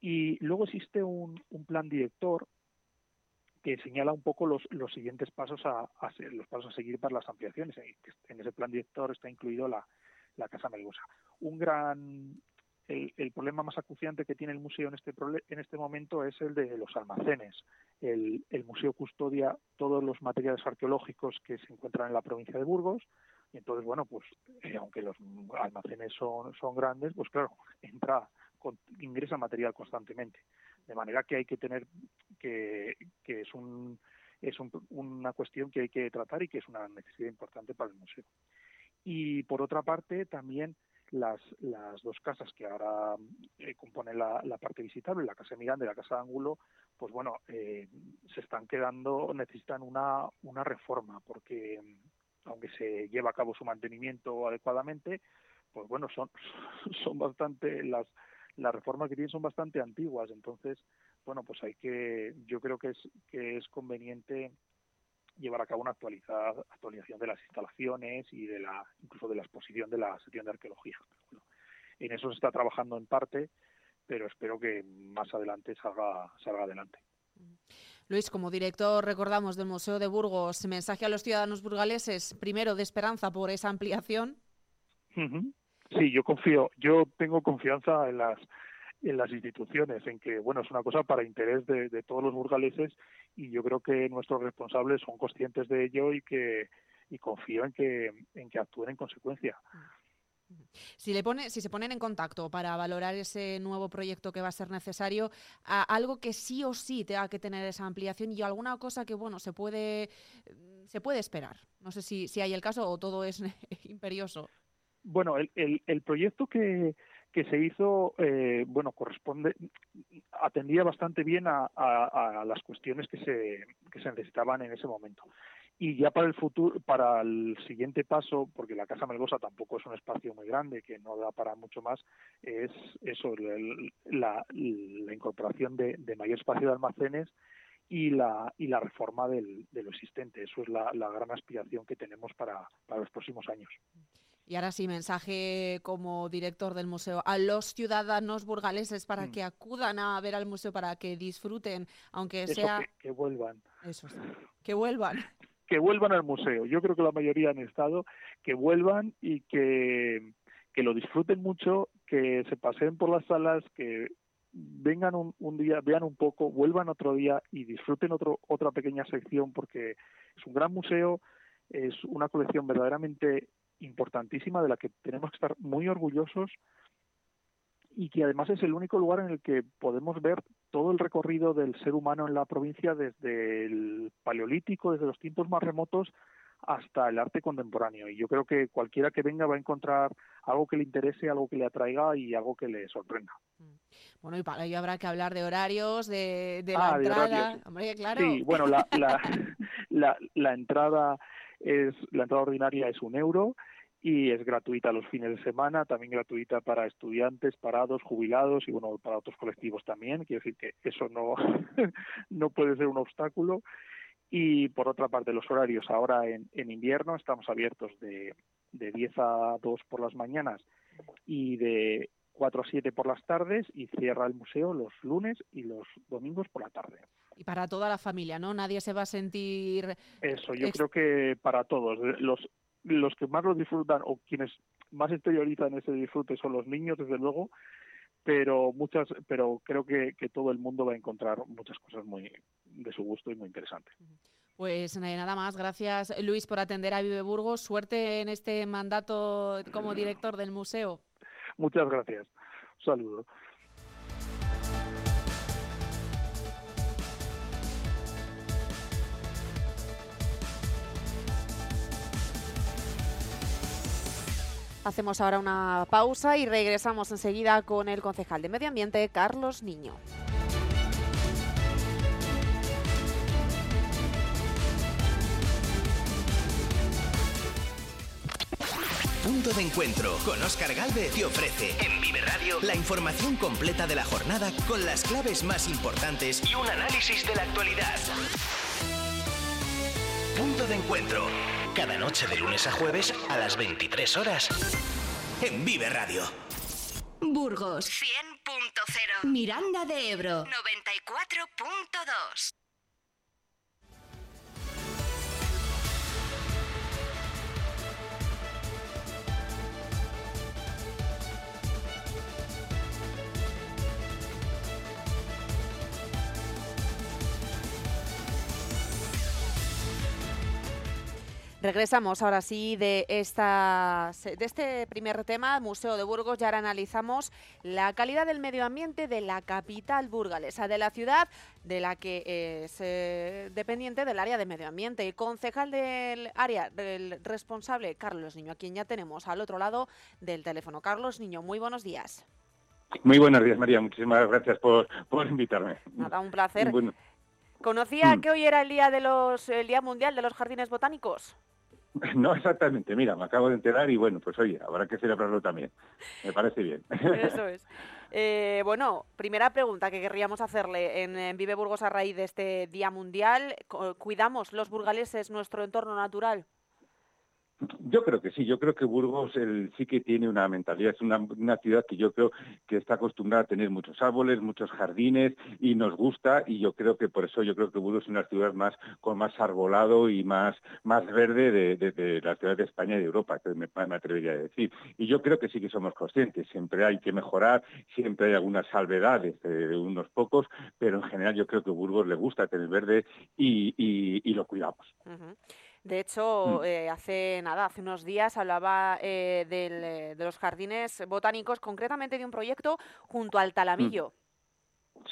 y luego existe un, un plan director que señala un poco los, los siguientes pasos a, los pasos a seguir para las ampliaciones. En ese plan director está incluido la, la Casa Melgosa. Un gran el, el, problema más acuciante que tiene el museo en este en este momento es el de los almacenes. El, el museo custodia todos los materiales arqueológicos que se encuentran en la provincia de Burgos y entonces bueno pues eh, aunque los almacenes son son grandes pues claro entra ingresa material constantemente de manera que hay que tener que, que es un es una cuestión que hay que tratar y que es una necesidad importante para el museo. Y por otra parte, también las, las dos casas que ahora eh, componen la, parte visitable, la Casa Miranda y la Casa de Ángulo, pues bueno, eh, se están quedando, necesitan una, una reforma, porque aunque se lleva a cabo su mantenimiento adecuadamente, pues bueno, son, son bastante las las reformas que tienen son bastante antiguas, entonces, bueno, pues hay que, yo creo que es, que es conveniente llevar a cabo una actualización de las instalaciones y de la, incluso de la exposición de la sección de arqueología. en eso se está trabajando en parte, pero espero que más adelante salga, salga adelante. Luis, como director, recordamos del Museo de Burgos, mensaje a los ciudadanos burgaleses, primero de esperanza por esa ampliación. Sí, yo confío, yo tengo confianza en las en las instituciones, en que bueno es una cosa para interés de, todos los burgaleses y yo creo que nuestros responsables son conscientes de ello y que y confío en que en que actúen en consecuencia. Si, le pone, si se ponen en contacto para valorar ese nuevo proyecto que va a ser necesario, algo que sí o sí tenga que tener esa ampliación y alguna cosa que bueno se puede se puede esperar. No sé si, si hay el caso o todo es imperioso. Bueno, el, el, el proyecto que, que se hizo, eh, bueno, corresponde, atendía bastante bien a, a, las cuestiones que se, que se necesitaban en ese momento. Y ya para el futuro, para el siguiente paso, porque la Casa Melgosa tampoco es un espacio muy grande, que no da para mucho más, es eso, la, la incorporación de, de, mayor espacio de almacenes y la, y la reforma del, de lo existente. Eso es la, la gran aspiración que tenemos para, para los próximos años. Y ahora sí, mensaje como director del museo a los ciudadanos burgaleses para mm. que acudan a ver al museo, para que disfruten, aunque sea... Que, vuelvan. Eso que vuelvan. Que vuelvan al museo. Yo creo que la mayoría han estado, que vuelvan y que, que lo disfruten mucho, que se paseen por las salas, que vengan un, día, vean un poco, vuelvan otro día y disfruten otro, otra pequeña sección porque es un gran museo, es una colección verdaderamente importantísima de la que tenemos que estar muy orgullosos y que además es el único lugar en el que podemos ver todo el recorrido del ser humano en la provincia desde el paleolítico, desde los tiempos más remotos hasta el arte contemporáneo. Y yo creo que cualquiera que venga va a encontrar algo que le interese, algo que le atraiga y algo que le sorprenda. Bueno, y para ello habrá que hablar de horarios, de, la ah, entrada. claro. Sí, bueno, la, la, la, entrada es la entrada ordinaria es un euro y es gratuita los fines de semana, también gratuita para estudiantes, parados, jubilados y bueno, para otros colectivos también. Quiero decir que eso no, no puede ser un obstáculo. Y por otra parte, los horarios ahora en, en invierno estamos abiertos de, de 10 a 2 por las mañanas y de 4 a 7 por las tardes y cierra el museo los lunes y los domingos por la tarde. Y para toda la familia, ¿no? Nadie se va a sentir... Eso, yo creo que para todos. Los, los que más lo disfrutan o quienes más exteriorizan ese disfrute son los niños, desde luego, pero muchas, pero creo que, que todo el mundo va a encontrar muchas cosas muy de su gusto y muy interesantes. Pues nada más, gracias Luis por atender a Vive Burgos. Suerte en este mandato como director del museo. Muchas gracias. Un saludo. Hacemos ahora una pausa y regresamos enseguida con el concejal de Medio Ambiente, Carlos Niño. Punto de encuentro con Oscar Galvez te ofrece en Vive Radio la información completa de la jornada con las claves más importantes y un análisis de la actualidad. Punto de encuentro. Cada noche de lunes a jueves a las 23 horas. En Vive Radio. Burgos. 100.0 Miranda de Ebro. 94.2 Regresamos ahora sí de, esta, de este primer tema, Museo de Burgos. Ya ahora analizamos la calidad del medio ambiente de la capital burgalesa, de la ciudad de la que es eh, dependiente del área de medio ambiente. Y concejal del área, del responsable, Carlos Niño, a quien ya tenemos al otro lado del teléfono. Carlos Niño, muy buenos días. Muy buenos días, María. Muchísimas gracias por, por invitarme. Nada, un placer. ¿Conocía mm. que hoy era el día de los el día mundial de los jardines botánicos? No exactamente, mira, me acabo de enterar y bueno, pues oye, habrá que celebrarlo también. Me parece bien. Eso es. Eh, bueno, primera pregunta que querríamos hacerle en, Vive Burgos a raíz de este Día Mundial. ¿Cuidamos los burgaleses nuestro entorno natural? Yo creo que sí, yo creo que Burgos sí que tiene una mentalidad, es una, ciudad que yo creo que está acostumbrada a tener muchos árboles, muchos jardines y nos gusta y yo creo que por eso yo creo que Burgos es una ciudad más con más arbolado y más, más verde de, la ciudad de España y de Europa, que me, atrevería a decir. Y yo creo que sí que somos conscientes, siempre hay que mejorar, siempre hay algunas salvedades de, unos pocos, pero en general yo creo que Burgos le gusta tener verde y, lo cuidamos. De hecho, mm. eh, hace nada, hace unos días hablaba eh, eh, de los jardines botánicos, concretamente de un proyecto junto al Talamillo. Mm.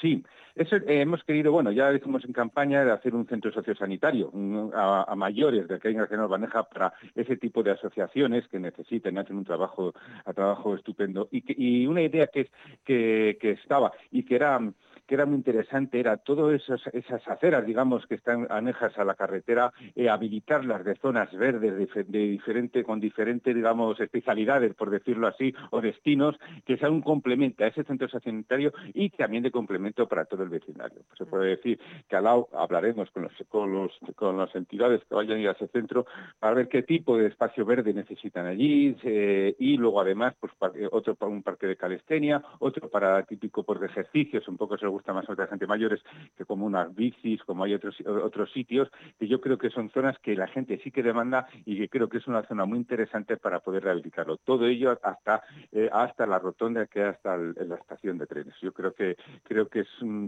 Sí, eso, hemos querido, bueno, ya decimos en campaña de hacer un centro sociosanitario a, mayores de que nos maneja para ese tipo de asociaciones que necesiten, hacen un trabajo, a trabajo estupendo. Y, y una idea que, que, que estaba y que era que era muy interesante era todas esas, aceras, digamos, que están anejas a la carretera, eh, habilitarlas de zonas verdes de, diferente, con diferentes, digamos, especialidades, por decirlo así, o destinos, que sean un complemento a ese centro sanitario y también de complemento para todo el vecindario. se puede decir que al lado hablaremos con, los, con, los, con las entidades que vayan a ir a ese centro para ver qué tipo de espacio verde necesitan allí eh, y luego además pues otro para un parque de calistenia, otro para típico por pues, de ejercicios, un poco según gusta más otra gente mayores que como unas bicis, como hay otros, otros sitios, que yo creo que son zonas que la gente sí que demanda y que creo que es una zona muy interesante para poder rehabilitarlo. Todo ello hasta, eh, hasta la rotonda que hasta la estación de trenes. Yo creo que creo que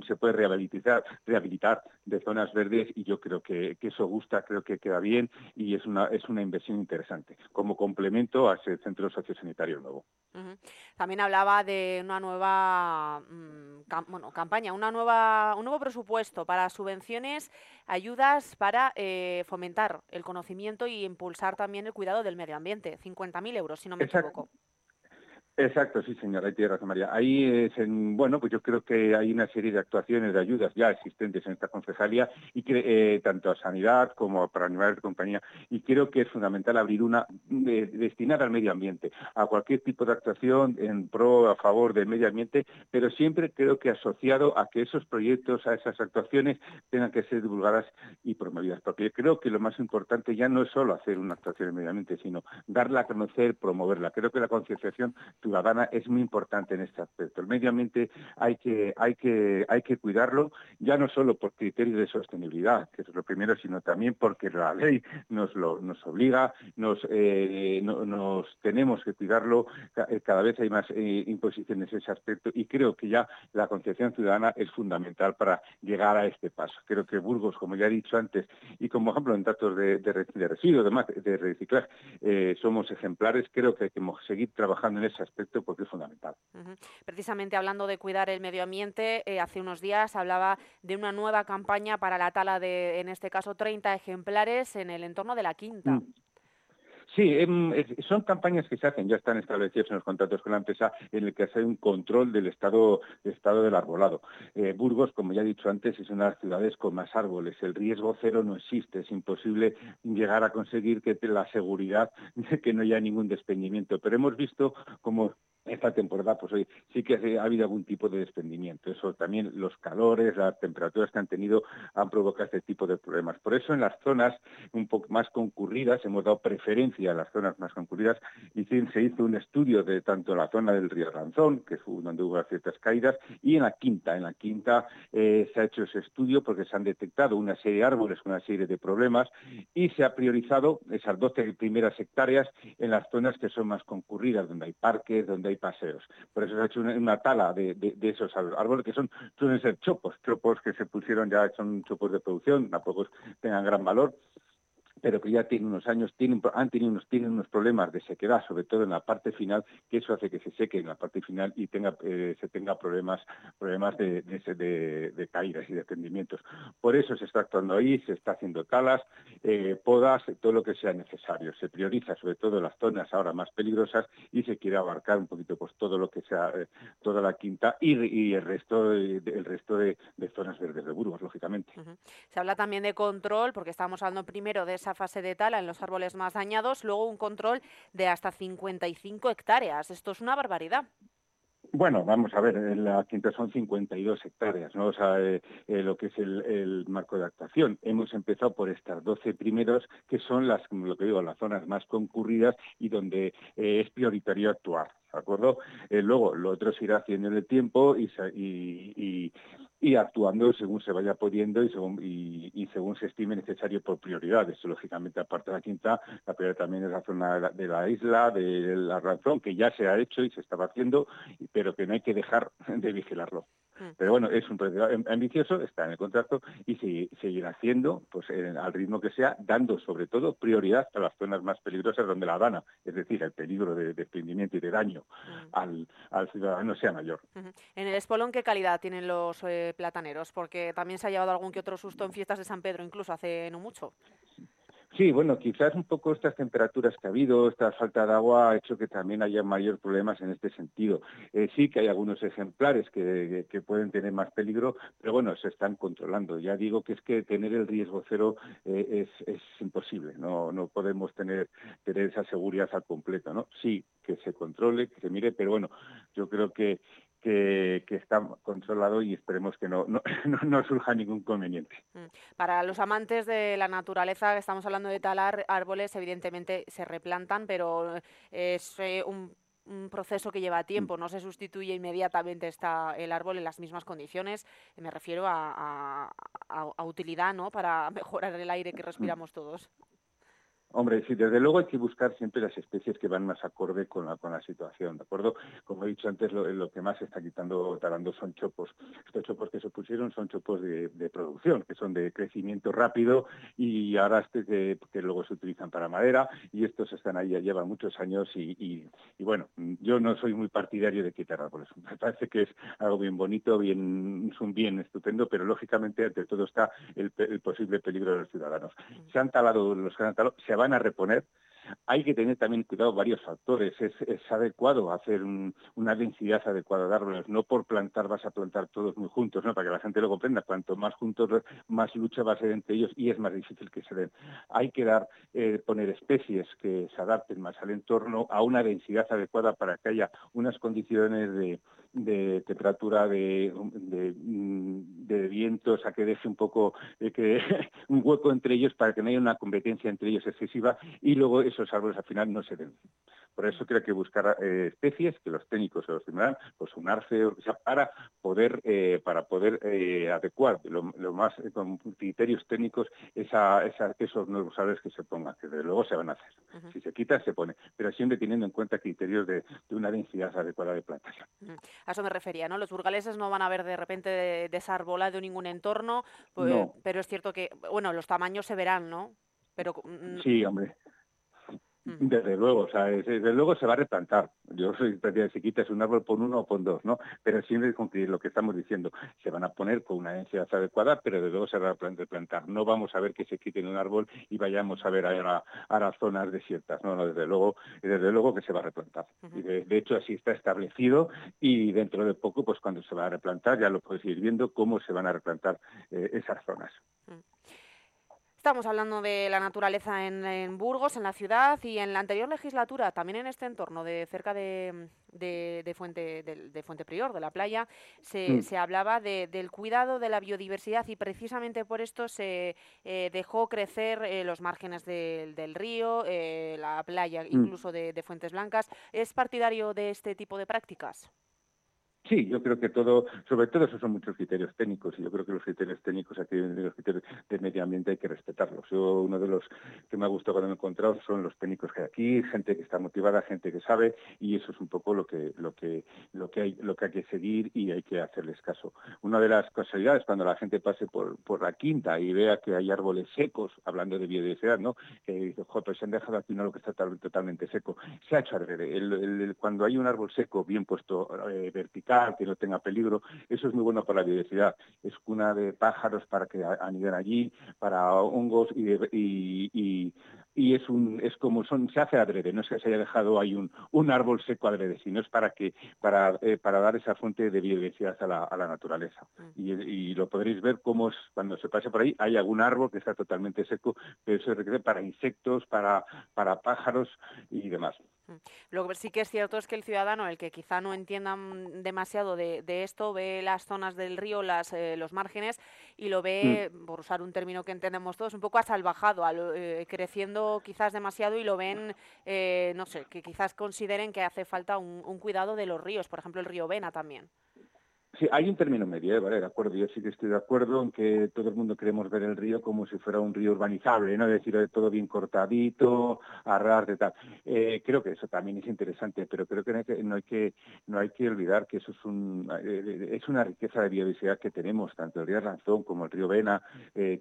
se puede rehabilitar, rehabilitar de zonas verdes y yo creo que, eso gusta, creo que queda bien y es una, es una inversión interesante como complemento a ese centro sociosanitario nuevo. También hablaba de una nueva mm, bueno, campaña una nueva, un nuevo presupuesto para subvenciones, ayudas para eh, fomentar el conocimiento y impulsar también el cuidado del medio ambiente. 50.000 euros, si no me equivoco. Exacto, sí, señora, tiene razón, María. Ahí es, en, bueno, pues yo creo que hay una serie de actuaciones, de ayudas ya existentes en esta concejalía, y que, eh, tanto a sanidad como para animales de compañía, y creo que es fundamental abrir una destinada al medio ambiente, a cualquier tipo de actuación en pro, a favor del medio ambiente, pero siempre creo que asociado a que esos proyectos, a esas actuaciones, tengan que ser divulgadas y promovidas, porque creo que lo más importante ya no es solo hacer una actuación en medio ambiente, sino darla a conocer, promoverla. Creo que la concienciación ciudadana es muy importante en este aspecto. El medio ambiente hay que, hay que, hay que cuidarlo, ya no solo por criterios de sostenibilidad, que es lo primero, sino también porque la ley nos, lo, nos obliga, nos, eh, nos tenemos que cuidarlo, eh, cada vez hay más eh, imposiciones en ese aspecto y creo que ya la concienciación ciudadana es fundamental para llegar a este paso. Creo que Burgos, como ya he dicho antes, y como ejemplo en datos de, de, residuos, además de reciclaje, somos ejemplares, creo que hay que seguir trabajando en ese aspecto porque es fundamental. Precisamente hablando de cuidar el medio ambiente, eh, hace unos días hablaba de una nueva campaña para la tala de, en este caso, 30 ejemplares en el entorno de la Quinta. Mm. Sí, em, son campañas que se hacen, ya están establecidas en los contratos con la empresa, en el que hace un control del estado, estado del arbolado. Eh, Burgos, como ya he dicho antes, es una de las ciudades con más árboles. El riesgo cero no existe, es imposible llegar a conseguir que la seguridad de que no haya ningún desprendimiento. Pero hemos visto como esta temporada pues hoy sí que ha habido algún tipo de desprendimiento. Eso también los calores, las temperaturas que han tenido han provocado este tipo de problemas. Por eso en las zonas un poco más concurridas hemos dado preferencia a las zonas más concurridas y se hizo un estudio de tanto la zona del río Ranzón, que fue donde hubo ciertas caídas, y en la quinta. En la quinta eh, se ha hecho ese estudio porque se han detectado una serie de árboles con una serie de problemas y se ha priorizado esas 12 primeras hectáreas en las zonas que son más concurridas, donde hay parques, donde hay paseos. Por eso se ha hecho una, tala de, esos árboles que son suelen ser chopos, chopos que se pusieron ya, son chopos de producción, tampoco tengan gran valor, pero que ya tienen unos años, tienen, han tenido unos, tienen unos problemas de sequedad, sobre todo en la parte final, que eso hace que se seque en la parte final y tenga, eh, se tenga problemas, problemas de, de, caídas y de tendimientos. Por eso se está actuando ahí, se está haciendo talas, eh, podas, todo lo que sea necesario. Se prioriza sobre todo las zonas ahora más peligrosas y se quiere abarcar un poquito pues todo lo que sea, eh, toda la quinta y, el resto, el resto de, zonas verdes de Burgos, lógicamente. Se habla también de control, porque estábamos hablando primero de esa fase de tala en los árboles más dañados, luego un control de hasta 55 hectáreas. Esto es una barbaridad. Bueno, vamos a ver, la quinta son 52 hectáreas, ¿no? O sea, eh, eh, lo que es el, marco de actuación. Hemos empezado por estas 12 primeros, que son las, lo que digo, las zonas más concurridas y donde eh, es prioritario actuar, ¿de acuerdo? luego, lo otro se irá haciendo en el tiempo y, actuando según se vaya pudiendo y según, se estime necesario por prioridades. Lógicamente, aparte de la quinta, la prioridad también es la zona de la isla, de la razón, que ya se ha hecho y se estaba haciendo, pero que no hay que dejar de vigilarlo. Mm. Pero bueno, es un proyecto ambicioso, está en el contrato y se, seguirá haciendo pues, al ritmo que sea, dando sobre todo prioridad a las zonas más peligrosas donde la gana, es decir, el peligro de desprendimiento y de daño mm. al, al, ciudadano sea mayor. En el Espolón, ¿qué calidad tienen los eh, plataneros? Porque también se ha llevado algún que otro susto en fiestas de San Pedro, incluso hace no mucho. Sí, bueno, quizás un poco estas temperaturas que ha habido, esta falta de agua ha hecho que también haya mayor problemas en este sentido. Eh, sí que hay algunos ejemplares que, pueden tener más peligro, pero bueno, se están controlando. Ya digo que es que tener el riesgo cero eh, es, imposible, no, no podemos tener, tener esa seguridad al completo, ¿no? Sí, que se controle, que se mire, pero bueno, yo creo que, que, está controlado y esperemos que no, no, no, surja ningún conveniente. Mm. Para los amantes de la naturaleza, estamos hablando de talar árboles, evidentemente se replantan, pero es eh, un, proceso que lleva tiempo, no se sustituye inmediatamente está el árbol en las mismas condiciones. Me refiero a, a, a utilidad, ¿no? Para mejorar el aire que respiramos todos. Hombre, sí, desde luego hay que buscar siempre las especies que van más acorde con la, con la situación, ¿de acuerdo? Como he dicho antes, lo, que más se está quitando talando son chopos. Estos chopos que se pusieron son chopos de, producción, que son de crecimiento rápido y este que, luego se utilizan para madera y estos están ahí, ya llevan muchos años y, bueno, yo no soy muy partidario de quitar árboles. Me parece que es algo bien bonito, bien, es un bien estupendo, pero lógicamente ante todo está el, posible peligro de los ciudadanos. Se han talado los que han talado, van a reponer. Hay que tener también cuidado varios factores. Es, adecuado hacer una densidad adecuada de árboles. No por plantar vas a plantar todos muy juntos, ¿no? para que la gente lo comprenda. Cuanto más juntos, más lucha va a ser entre ellos y es más difícil que se den. Hay que dar, eh, poner especies que se adapten más al entorno a una densidad adecuada para que haya unas condiciones de, de temperatura, de, de, viento, o sea, que deje un poco eh, un hueco entre ellos para que no haya una competencia entre ellos excesiva y luego esos árboles al final no se den. Por eso creo que buscar eh, especies que los técnicos se los tendrán, pues un arce, o sea, para poder, eh, para poder adecuar lo, más con criterios técnicos esa, esos nuevos árboles que se pongan, que desde luego se van a hacer. Si se quita, se pone, pero siempre teniendo en cuenta criterios de, una densidad adecuada de plantación. A eso me refería, ¿no? Los burgaleses no van a ver de repente desarbolado ningún entorno, pues, pero es cierto que, bueno, los tamaños se verán, ¿no? Pero, mm, sí, hombre. Desde luego, o sea, desde luego se va a replantar. Yo soy de si quitas un árbol por uno o por dos, ¿no? Pero siempre cumplir lo que estamos diciendo. Se van a poner con una densidad adecuada, pero desde luego se va a replantar. No vamos a ver que se quiten un árbol y vayamos a ver a, las zonas desiertas. No, no, desde luego, desde luego que se va a replantar. y de, hecho, así está establecido y dentro de poco, pues cuando se va a replantar, ya lo podéis ir viendo cómo se van a replantar eh, esas zonas. Estamos hablando de la naturaleza en, Burgos, en la ciudad, y en la anterior legislatura, también en este entorno, de cerca de, Fuente, de, Fuente Prior, de la playa, se, mm. hablaba del cuidado de la biodiversidad y precisamente por esto se eh, dejó crecer eh, los márgenes del río, eh, la playa mm. incluso de Fuentes Blancas. ¿Es partidario de este tipo de prácticas? Sí, yo creo que todo, sobre todo esos son muchos criterios técnicos y yo creo que los criterios técnicos aquí, los criterios de medio ambiente hay que respetarlos. Yo uno de los que me ha gustado cuando me he encontrado son los técnicos que hay aquí, gente que está motivada, gente que sabe y eso es un poco lo que lo que lo que hay lo que hay que seguir y hay que hacerles caso. Una de las casualidades cuando la gente pase por, por la quinta y vea que hay árboles secos, hablando de biodiversidad, ¿no? Que dice, pues se han dejado aquí uno lo que está totalmente seco. Se ha hecho al cuando hay un árbol seco bien puesto eh, vertical que no tenga peligro. Eso es muy bueno para la biodiversidad. Es cuna de pájaros para que aniden allí, para hongos y, y, es un es como son se hace adrede, no es que se haya dejado ahí un, un árbol seco adrede, sino es para que para, eh, para dar esa fuente de biodiversidad a la, a la naturaleza. Mm. Y, lo podréis ver como cuando se pase por ahí hay algún árbol que está totalmente seco, pero eso requiere para insectos, para, para pájaros y demás. Mm. Lo que sí que es cierto es que el ciudadano, el que quizá no entienda demasiado de, esto, ve las zonas del río, las, eh, los márgenes, y lo ve, mm. por usar un término que entendemos todos, un poco asalvajado, eh, creciendo quizás demasiado y lo ven, eh, no sé, que quizás consideren que hace falta un, un cuidado de los ríos, por ejemplo el río Vena también. Sí, hay un término medio, ¿eh? ¿vale? De acuerdo, yo sí que estoy de acuerdo en que todo el mundo queremos ver el río como si fuera un río urbanizable, ¿no? Decir, de todo bien cortadito, a ras de tal. Eh, creo que eso también es interesante, pero creo que no hay que, no hay que, no hay que olvidar que eso es, un, eh, es una riqueza de biodiversidad que tenemos, tanto el río Ranzón como el río Vena,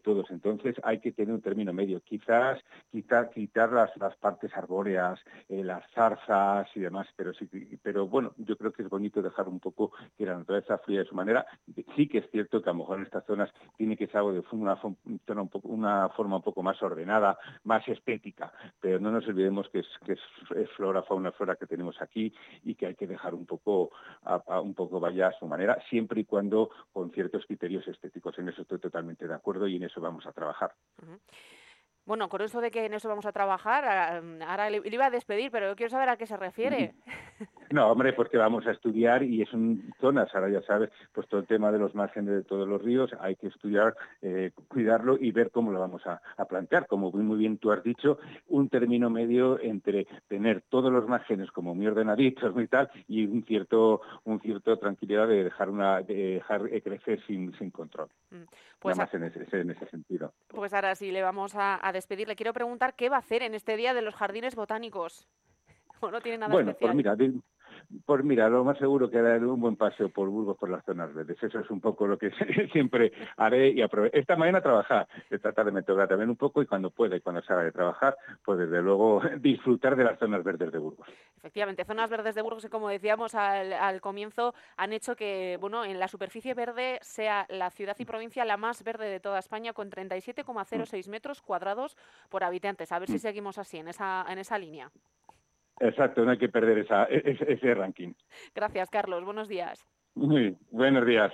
todos. Entonces hay que tener un término medio. Quizás quitar, quitar las, las partes arbóreas, las zarzas y demás, pero sí, pero bueno, yo creo que es bonito dejar un poco que la naturaleza fluye de su manera. Sí que es cierto que a lo mejor en estas zonas tiene que ser algo de una forma un poco más ordenada, más estética, pero no nos olvidemos que es, que es, flora, fauna, flora que tenemos aquí y que hay que dejar un poco, un poco vaya a su manera, siempre y cuando con ciertos criterios estéticos. En eso estoy totalmente de acuerdo y en eso vamos a trabajar. Bueno, con eso de que en eso vamos a trabajar, ahora le, iba a despedir, pero yo quiero saber a qué se refiere. No, hombre, pues que vamos a estudiar y es un zonas, ahora ya sabes, pues todo el tema de los márgenes de todos los ríos, hay que estudiar, eh, cuidarlo y ver cómo lo vamos a, plantear. Como muy, muy bien tú has dicho, un término medio entre tener todos los márgenes como muy ordenaditos y tal, y un cierto, un cierto tranquilidad de dejar una, de dejar crecer sin, sin control. Mm, pues Nada más en ese, en ese sentido. Pues ahora sí le vamos a a despedir, le quiero preguntar qué va a hacer en este día de los jardines botánicos. ¿O no tiene nada bueno, especial? Pues mira, pues mira, lo más seguro que daré un buen paseo por Burgos por las zonas verdes. Eso es un poco lo que siempre haré y aprovecho. Esta mañana trabajar, esta tarde me toca también un poco y cuando pueda y cuando salga de trabajar, pues desde luego disfrutar de las zonas verdes de Burgos. Efectivamente, zonas verdes de Burgos que como decíamos al, al comienzo han hecho que, bueno, en la superficie verde sea la ciudad y provincia la más verde de toda España con 37,06 metros cuadrados por habitantes. A ver si seguimos así en esa en esa línea. Exacto, no hay que perder esa, ese, ese ranking. Gracias, Carlos. Buenos días. Muy buenos días.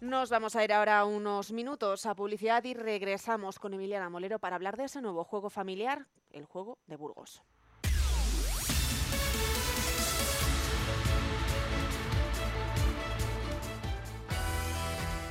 Nos vamos a ir ahora unos minutos a publicidad y regresamos con Emiliana Molero para hablar de ese nuevo juego familiar, el juego de Burgos.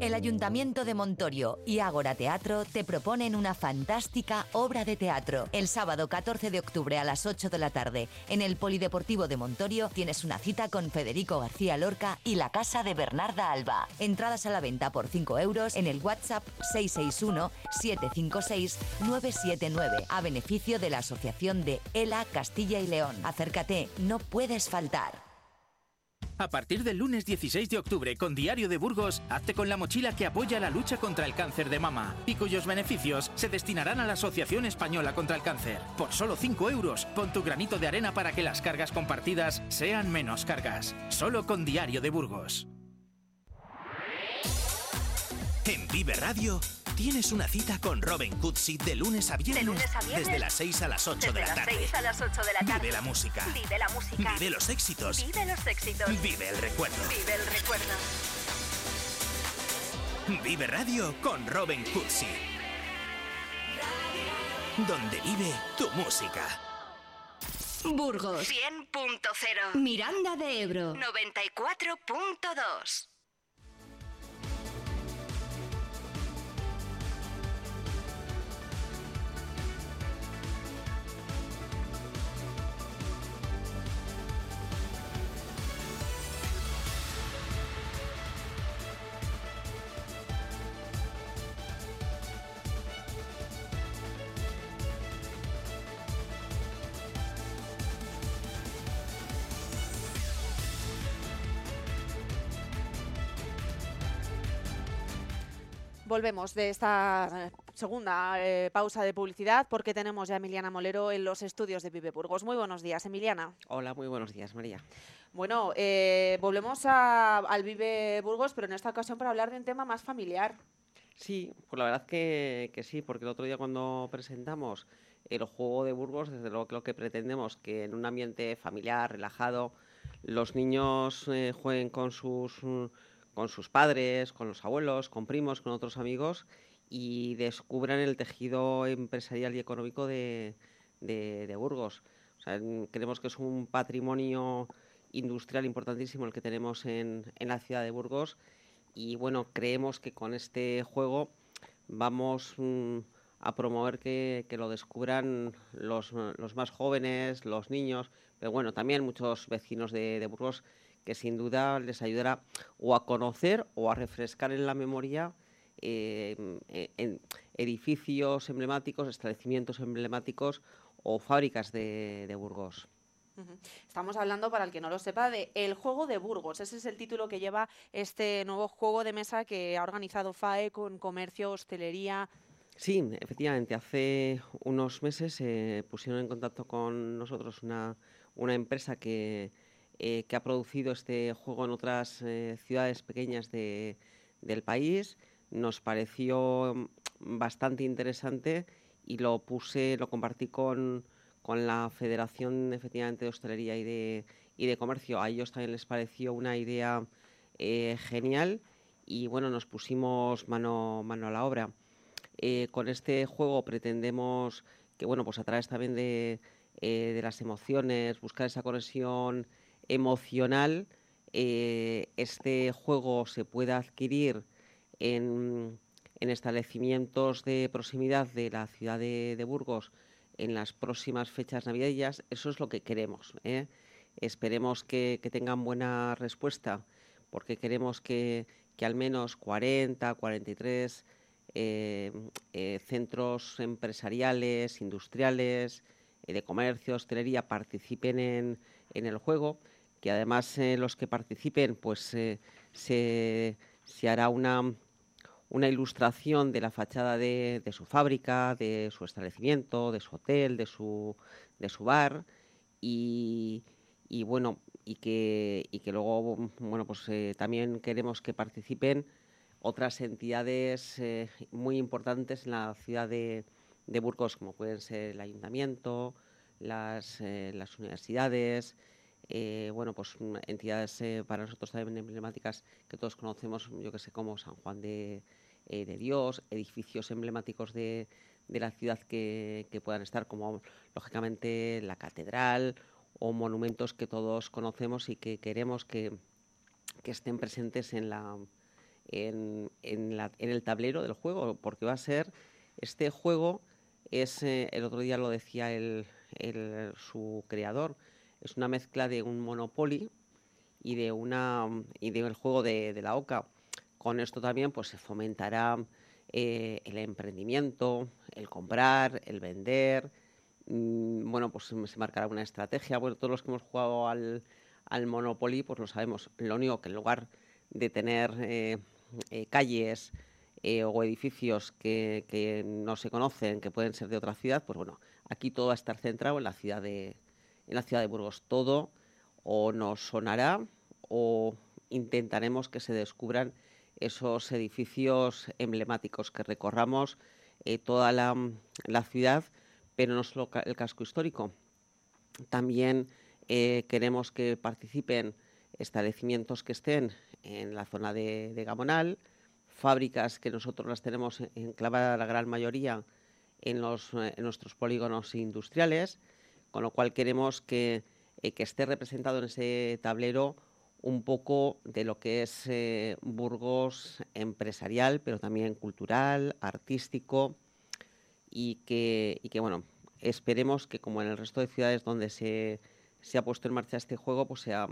El Ayuntamiento de Montorio y Ágora Teatro te proponen una fantástica obra de teatro. El sábado 14 de octubre a las 8 de la tarde, en el Polideportivo de Montorio, tienes una cita con Federico García Lorca y la casa de Bernarda Alba. Entradas a la venta por 5 euros en el WhatsApp 661-756-979 a beneficio de la Asociación de ELA Castilla y León. Acércate, no puedes faltar. A partir del lunes 16 de octubre con Diario de Burgos, hazte con la mochila que apoya la lucha contra el cáncer de mama y cuyos beneficios se destinarán a la Asociación Española contra el Cáncer. Por solo 5 euros, pon tu granito de arena para que las cargas compartidas sean menos cargas. Solo con Diario de Burgos. En Vive Radio tienes una cita con Robin Cootsy de lunes a viernes, De lunes a viernes, desde las 6 a las 8 Desde de la las tarde. 6 a las 8 de la tarde. Vive la música. Vive la música. Vive los éxitos. Vive los éxitos. Vive el recuerdo. Vive el recuerdo. Vive Radio con Robin Cootsy. Donde vive tu música. Burgos. 100.0. Miranda de Ebro. 94.2. Volvemos de esta eh, segunda eh, pausa de publicidad porque tenemos ya a Emiliana Molero en los estudios de Vive Burgos. Muy buenos días, Emiliana. Hola, muy buenos días, María. Bueno, eh, volvemos a- al Vive Burgos, pero en esta ocasión para hablar de un tema más familiar. Sí, pues la verdad que, que sí, porque el otro día cuando presentamos el juego de Burgos, desde luego que lo que pretendemos que en un ambiente familiar, relajado, los niños eh, jueguen con sus, mm, con sus padres, con los abuelos, con primos, con otros amigos y descubran el tejido empresarial y económico de, Burgos. Creemos que es un patrimonio industrial importantísimo el que tenemos en, la ciudad de Burgos y bueno, creemos que con este juego vamos mm, a promover que, lo descubran los, más jóvenes, los niños, pero bueno, también muchos vecinos de Burgos que sin duda les ayudará o a conocer o a refrescar en la memoria eh, eh, en edificios emblemáticos, establecimientos emblemáticos o fábricas de, de Burgos. Estamos hablando, para el que no lo sepa, de El Juego de Burgos. Ese es el título que lleva este nuevo juego de mesa que ha organizado FAE con comercio, hostelería. Sí, efectivamente, hace unos meses se pusieron en contacto con nosotros una, una empresa que, eh, que ha producido este juego en otras eh, ciudades pequeñas de- del país. Nos pareció mm, bastante interesante y lo puse, lo compartí con, con la Federación efectivamente de Hostelería y de, y de Comercio. A ellos también les pareció una idea eh, genial y bueno, nos pusimos mano, mano a la obra. Eh, con este juego pretendemos que, bueno, pues a través también de, de las emociones, buscar esa conexión emocional, este juego se pueda adquirir en, establecimientos de proximidad de la ciudad de, Burgos en las próximas fechas navideñas, eso es lo que queremos. ¿eh? Esperemos que, tengan buena respuesta, porque queremos que, al menos 40, 43 eh, eh, centros empresariales, industriales, de comercio, hostelería participen en, el juego, que además los que participen pues se, se hará una una ilustración de la fachada de, su fábrica, de su establecimiento, de su hotel, de su, de su bar y, bueno y que, y que luego bueno pues eh, también queremos que participen otras entidades eh, muy importantes en la ciudad de, Burgos como pueden ser el ayuntamiento, las, eh, las universidades, bueno, pues entidades para nosotros también emblemáticas que todos conocemos, yo que sé, como San Juan de, eh, Dios, edificios emblemáticos de, la ciudad que, puedan estar, como lógicamente la catedral o monumentos que todos conocemos y que queremos que, estén presentes en, la, en, el tablero del juego, porque va a ser este juego es eh, el otro día lo decía el, su creador es una mezcla de un Monopoly y de una y del juego de, de la Oca con esto también pues, se fomentará eh, el emprendimiento, el comprar, el vender. Mm, bueno, pues se marcará una estrategia. Bueno, todos los que hemos jugado al, Monopoly, pues lo sabemos. Lo único que en lugar de tener eh, eh, calles o edificios que, que, no se conocen, que pueden ser de otra ciudad, pues bueno, aquí todo va a estar centrado en la ciudad de, en la ciudad de Burgos. Todo o nos sonará o intentaremos que se descubran esos edificios emblemáticos que recorramos eh, toda la, ciudad, pero no solo el casco histórico. También eh, queremos que participen establecimientos que estén en la zona de, Gamonal, fábricas que nosotros las tenemos enclavadas la gran mayoría en, los, en nuestros polígonos industriales, con lo cual queremos que, eh, que esté representado en ese tablero un poco de lo que es eh, Burgos empresarial, pero también cultural, artístico, y que, y que, bueno, esperemos que como en el resto de ciudades donde se, se ha puesto en marcha este juego, pues sea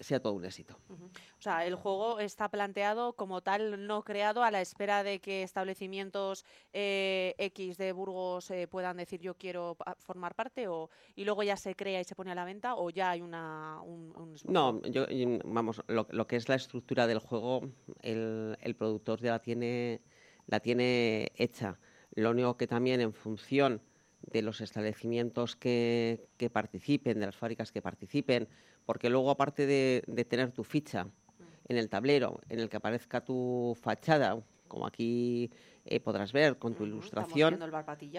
sea todo un éxito. O sea, el juego está planteado como tal, no creado a la espera de que establecimientos eh, X de Burgos eh, puedan decir yo quiero formar parte o y luego ya se crea y se pone a la venta o ya hay una un, no yo, vamos lo, lo, que es la estructura del juego el, el productor ya la tiene la tiene hecha. Lo único que también en función de los establecimientos que, que participen, de las fábricas que participen, porque luego aparte de, tener tu ficha en el tablero, en el que aparezca tu fachada, como aquí eh, podrás ver con tu ilustración,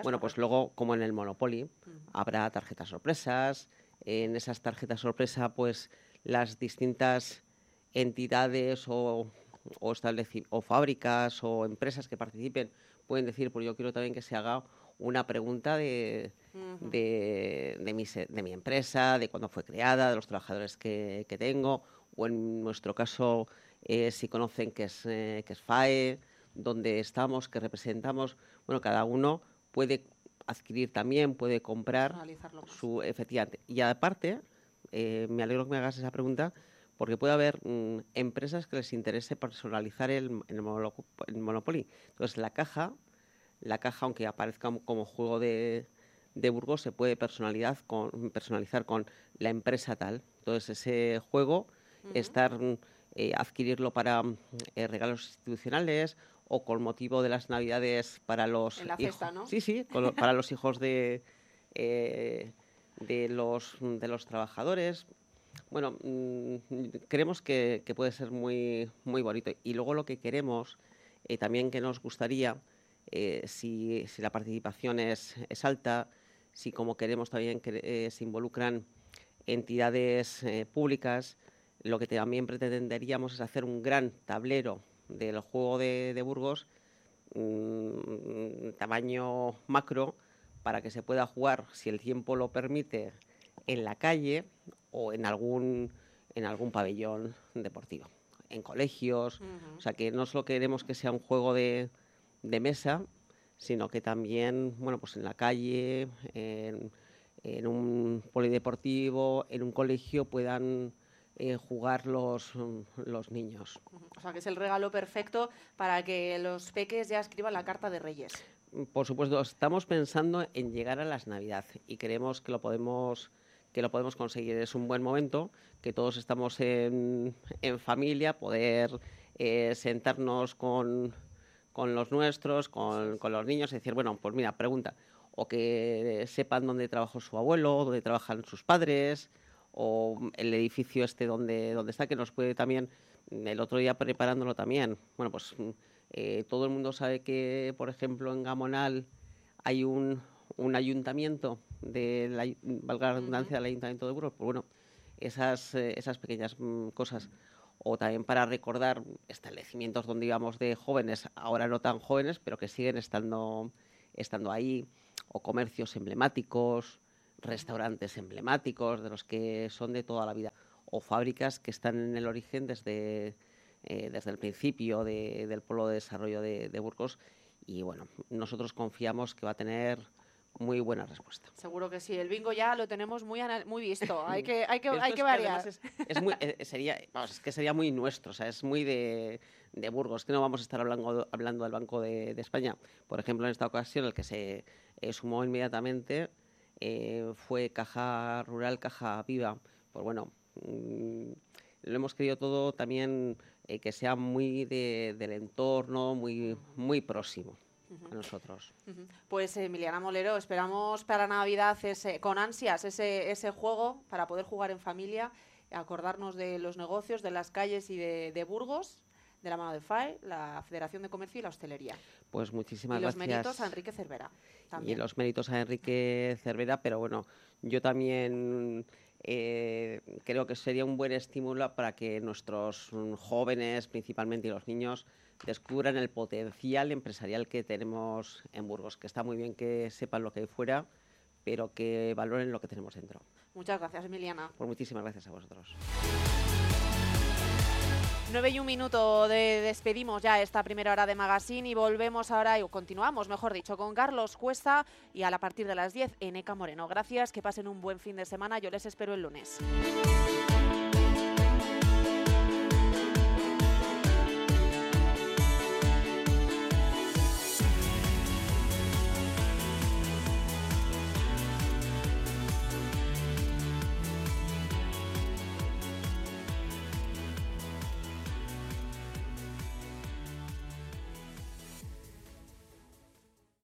bueno, pues luego como en el Monopoly habrá tarjetas sorpresas, en esas tarjetas sorpresa pues las distintas entidades o, o, o fábricas o empresas que participen pueden decir, pues yo quiero también que se haga una pregunta de, de, de, mi, de, mi, empresa, de cuándo fue creada, de los trabajadores que, que tengo, o en nuestro caso, eh, si conocen qué es, eh, es FAE, dónde estamos, qué representamos. Bueno, cada uno puede adquirir también, puede comprar su efectivamente. Y aparte, eh, me alegro que me hagas esa pregunta, porque puede haber mm, empresas que les interese personalizar el, el, Monopoly. Entonces, la caja la caja, aunque aparezca como juego de, Burgos, se puede personalizar con, personalizar con la empresa tal. Entonces, ese juego, estar eh, adquirirlo para eh, regalos institucionales o con motivo de las Navidades para los hijos. Sí, sí, para los hijos de, eh, de, los, de los trabajadores. Bueno, mm, creemos que, puede ser muy, muy bonito. Y luego lo que queremos, también que nos gustaría, eh, si, la participación es, alta, si como queremos también que eh, se involucran entidades eh, públicas, lo que también pretenderíamos es hacer un gran tablero del juego de, Burgos mm, tamaño macro para que se pueda jugar, si el tiempo lo permite, en la calle o en algún, en algún pabellón deportivo, en colegios. O sea que no solo queremos que sea un juego de, de mesa, sino que también, bueno, pues en la calle, en, en un polideportivo, en un colegio puedan eh, jugar los, los niños. O sea, que es el regalo perfecto para que los peques ya escriban la carta de Reyes. Por supuesto, estamos pensando en llegar a las Navidad y creemos que lo podemos que lo podemos conseguir. Es un buen momento, que todos estamos en, en familia, poder eh, sentarnos con, con los nuestros, con, con, los niños, y decir, bueno, pues mira, pregunta, o que sepan dónde trabajó su abuelo, dónde trabajan sus padres, o el edificio este donde, donde está, que nos puede también, el otro día preparándolo también, bueno, pues eh, todo el mundo sabe que, por ejemplo, en Gamonal hay un, un ayuntamiento, de la, valga la redundancia, del ayuntamiento de Burgos, pues bueno, esas, eh, esas pequeñas mm, cosas o también para recordar establecimientos donde íbamos de jóvenes, ahora no tan jóvenes, pero que siguen estando, estando ahí, o comercios emblemáticos, restaurantes emblemáticos, de los que son de toda la vida, o fábricas que están en el origen desde, eh, desde el principio de, del polo de desarrollo de, de Burgos. Y bueno, nosotros confiamos que va a tener muy buena respuesta. Seguro que sí. El bingo ya lo tenemos muy, muy visto. Hay que, hay que, hay que variar. Es, es, muy, eh, sería, vamos, es que sería muy nuestro, o sea, es muy de, de Burgos, que no vamos a estar hablando, hablando del Banco de, de España. Por ejemplo, en esta ocasión, el que se eh, sumó inmediatamente eh, fue Caja Rural, Caja Viva. Pues bueno, mmm, lo hemos querido todo también eh, que sea muy de, del entorno, muy, muy próximo a nosotros. Uh -huh. Pues Emiliana Molero, esperamos para Navidad ese, con ansias ese, ese juego para poder jugar en familia, acordarnos de los negocios, de las calles y de, de Burgos, de la mano de FAE, la Federación de Comercio y la Hostelería. Pues muchísimas y los gracias. méritos a Enrique Cervera. También. Y los méritos a Enrique Cervera, pero bueno, yo también eh, creo que sería un buen estímulo para que nuestros jóvenes, principalmente y los niños, descubran el potencial empresarial que tenemos en Burgos, que está muy bien que sepan lo que hay fuera, pero que valoren lo que tenemos dentro. Muchas gracias, Emiliana. Pues muchísimas gracias a vosotros. 9 y un minuto de despedimos ya esta primera hora de Magazine y volvemos ahora, y continuamos, mejor dicho, con Carlos Cuesta y a la partir de las 10 en Eca Moreno. Gracias, que pasen un buen fin de semana, yo les espero el lunes.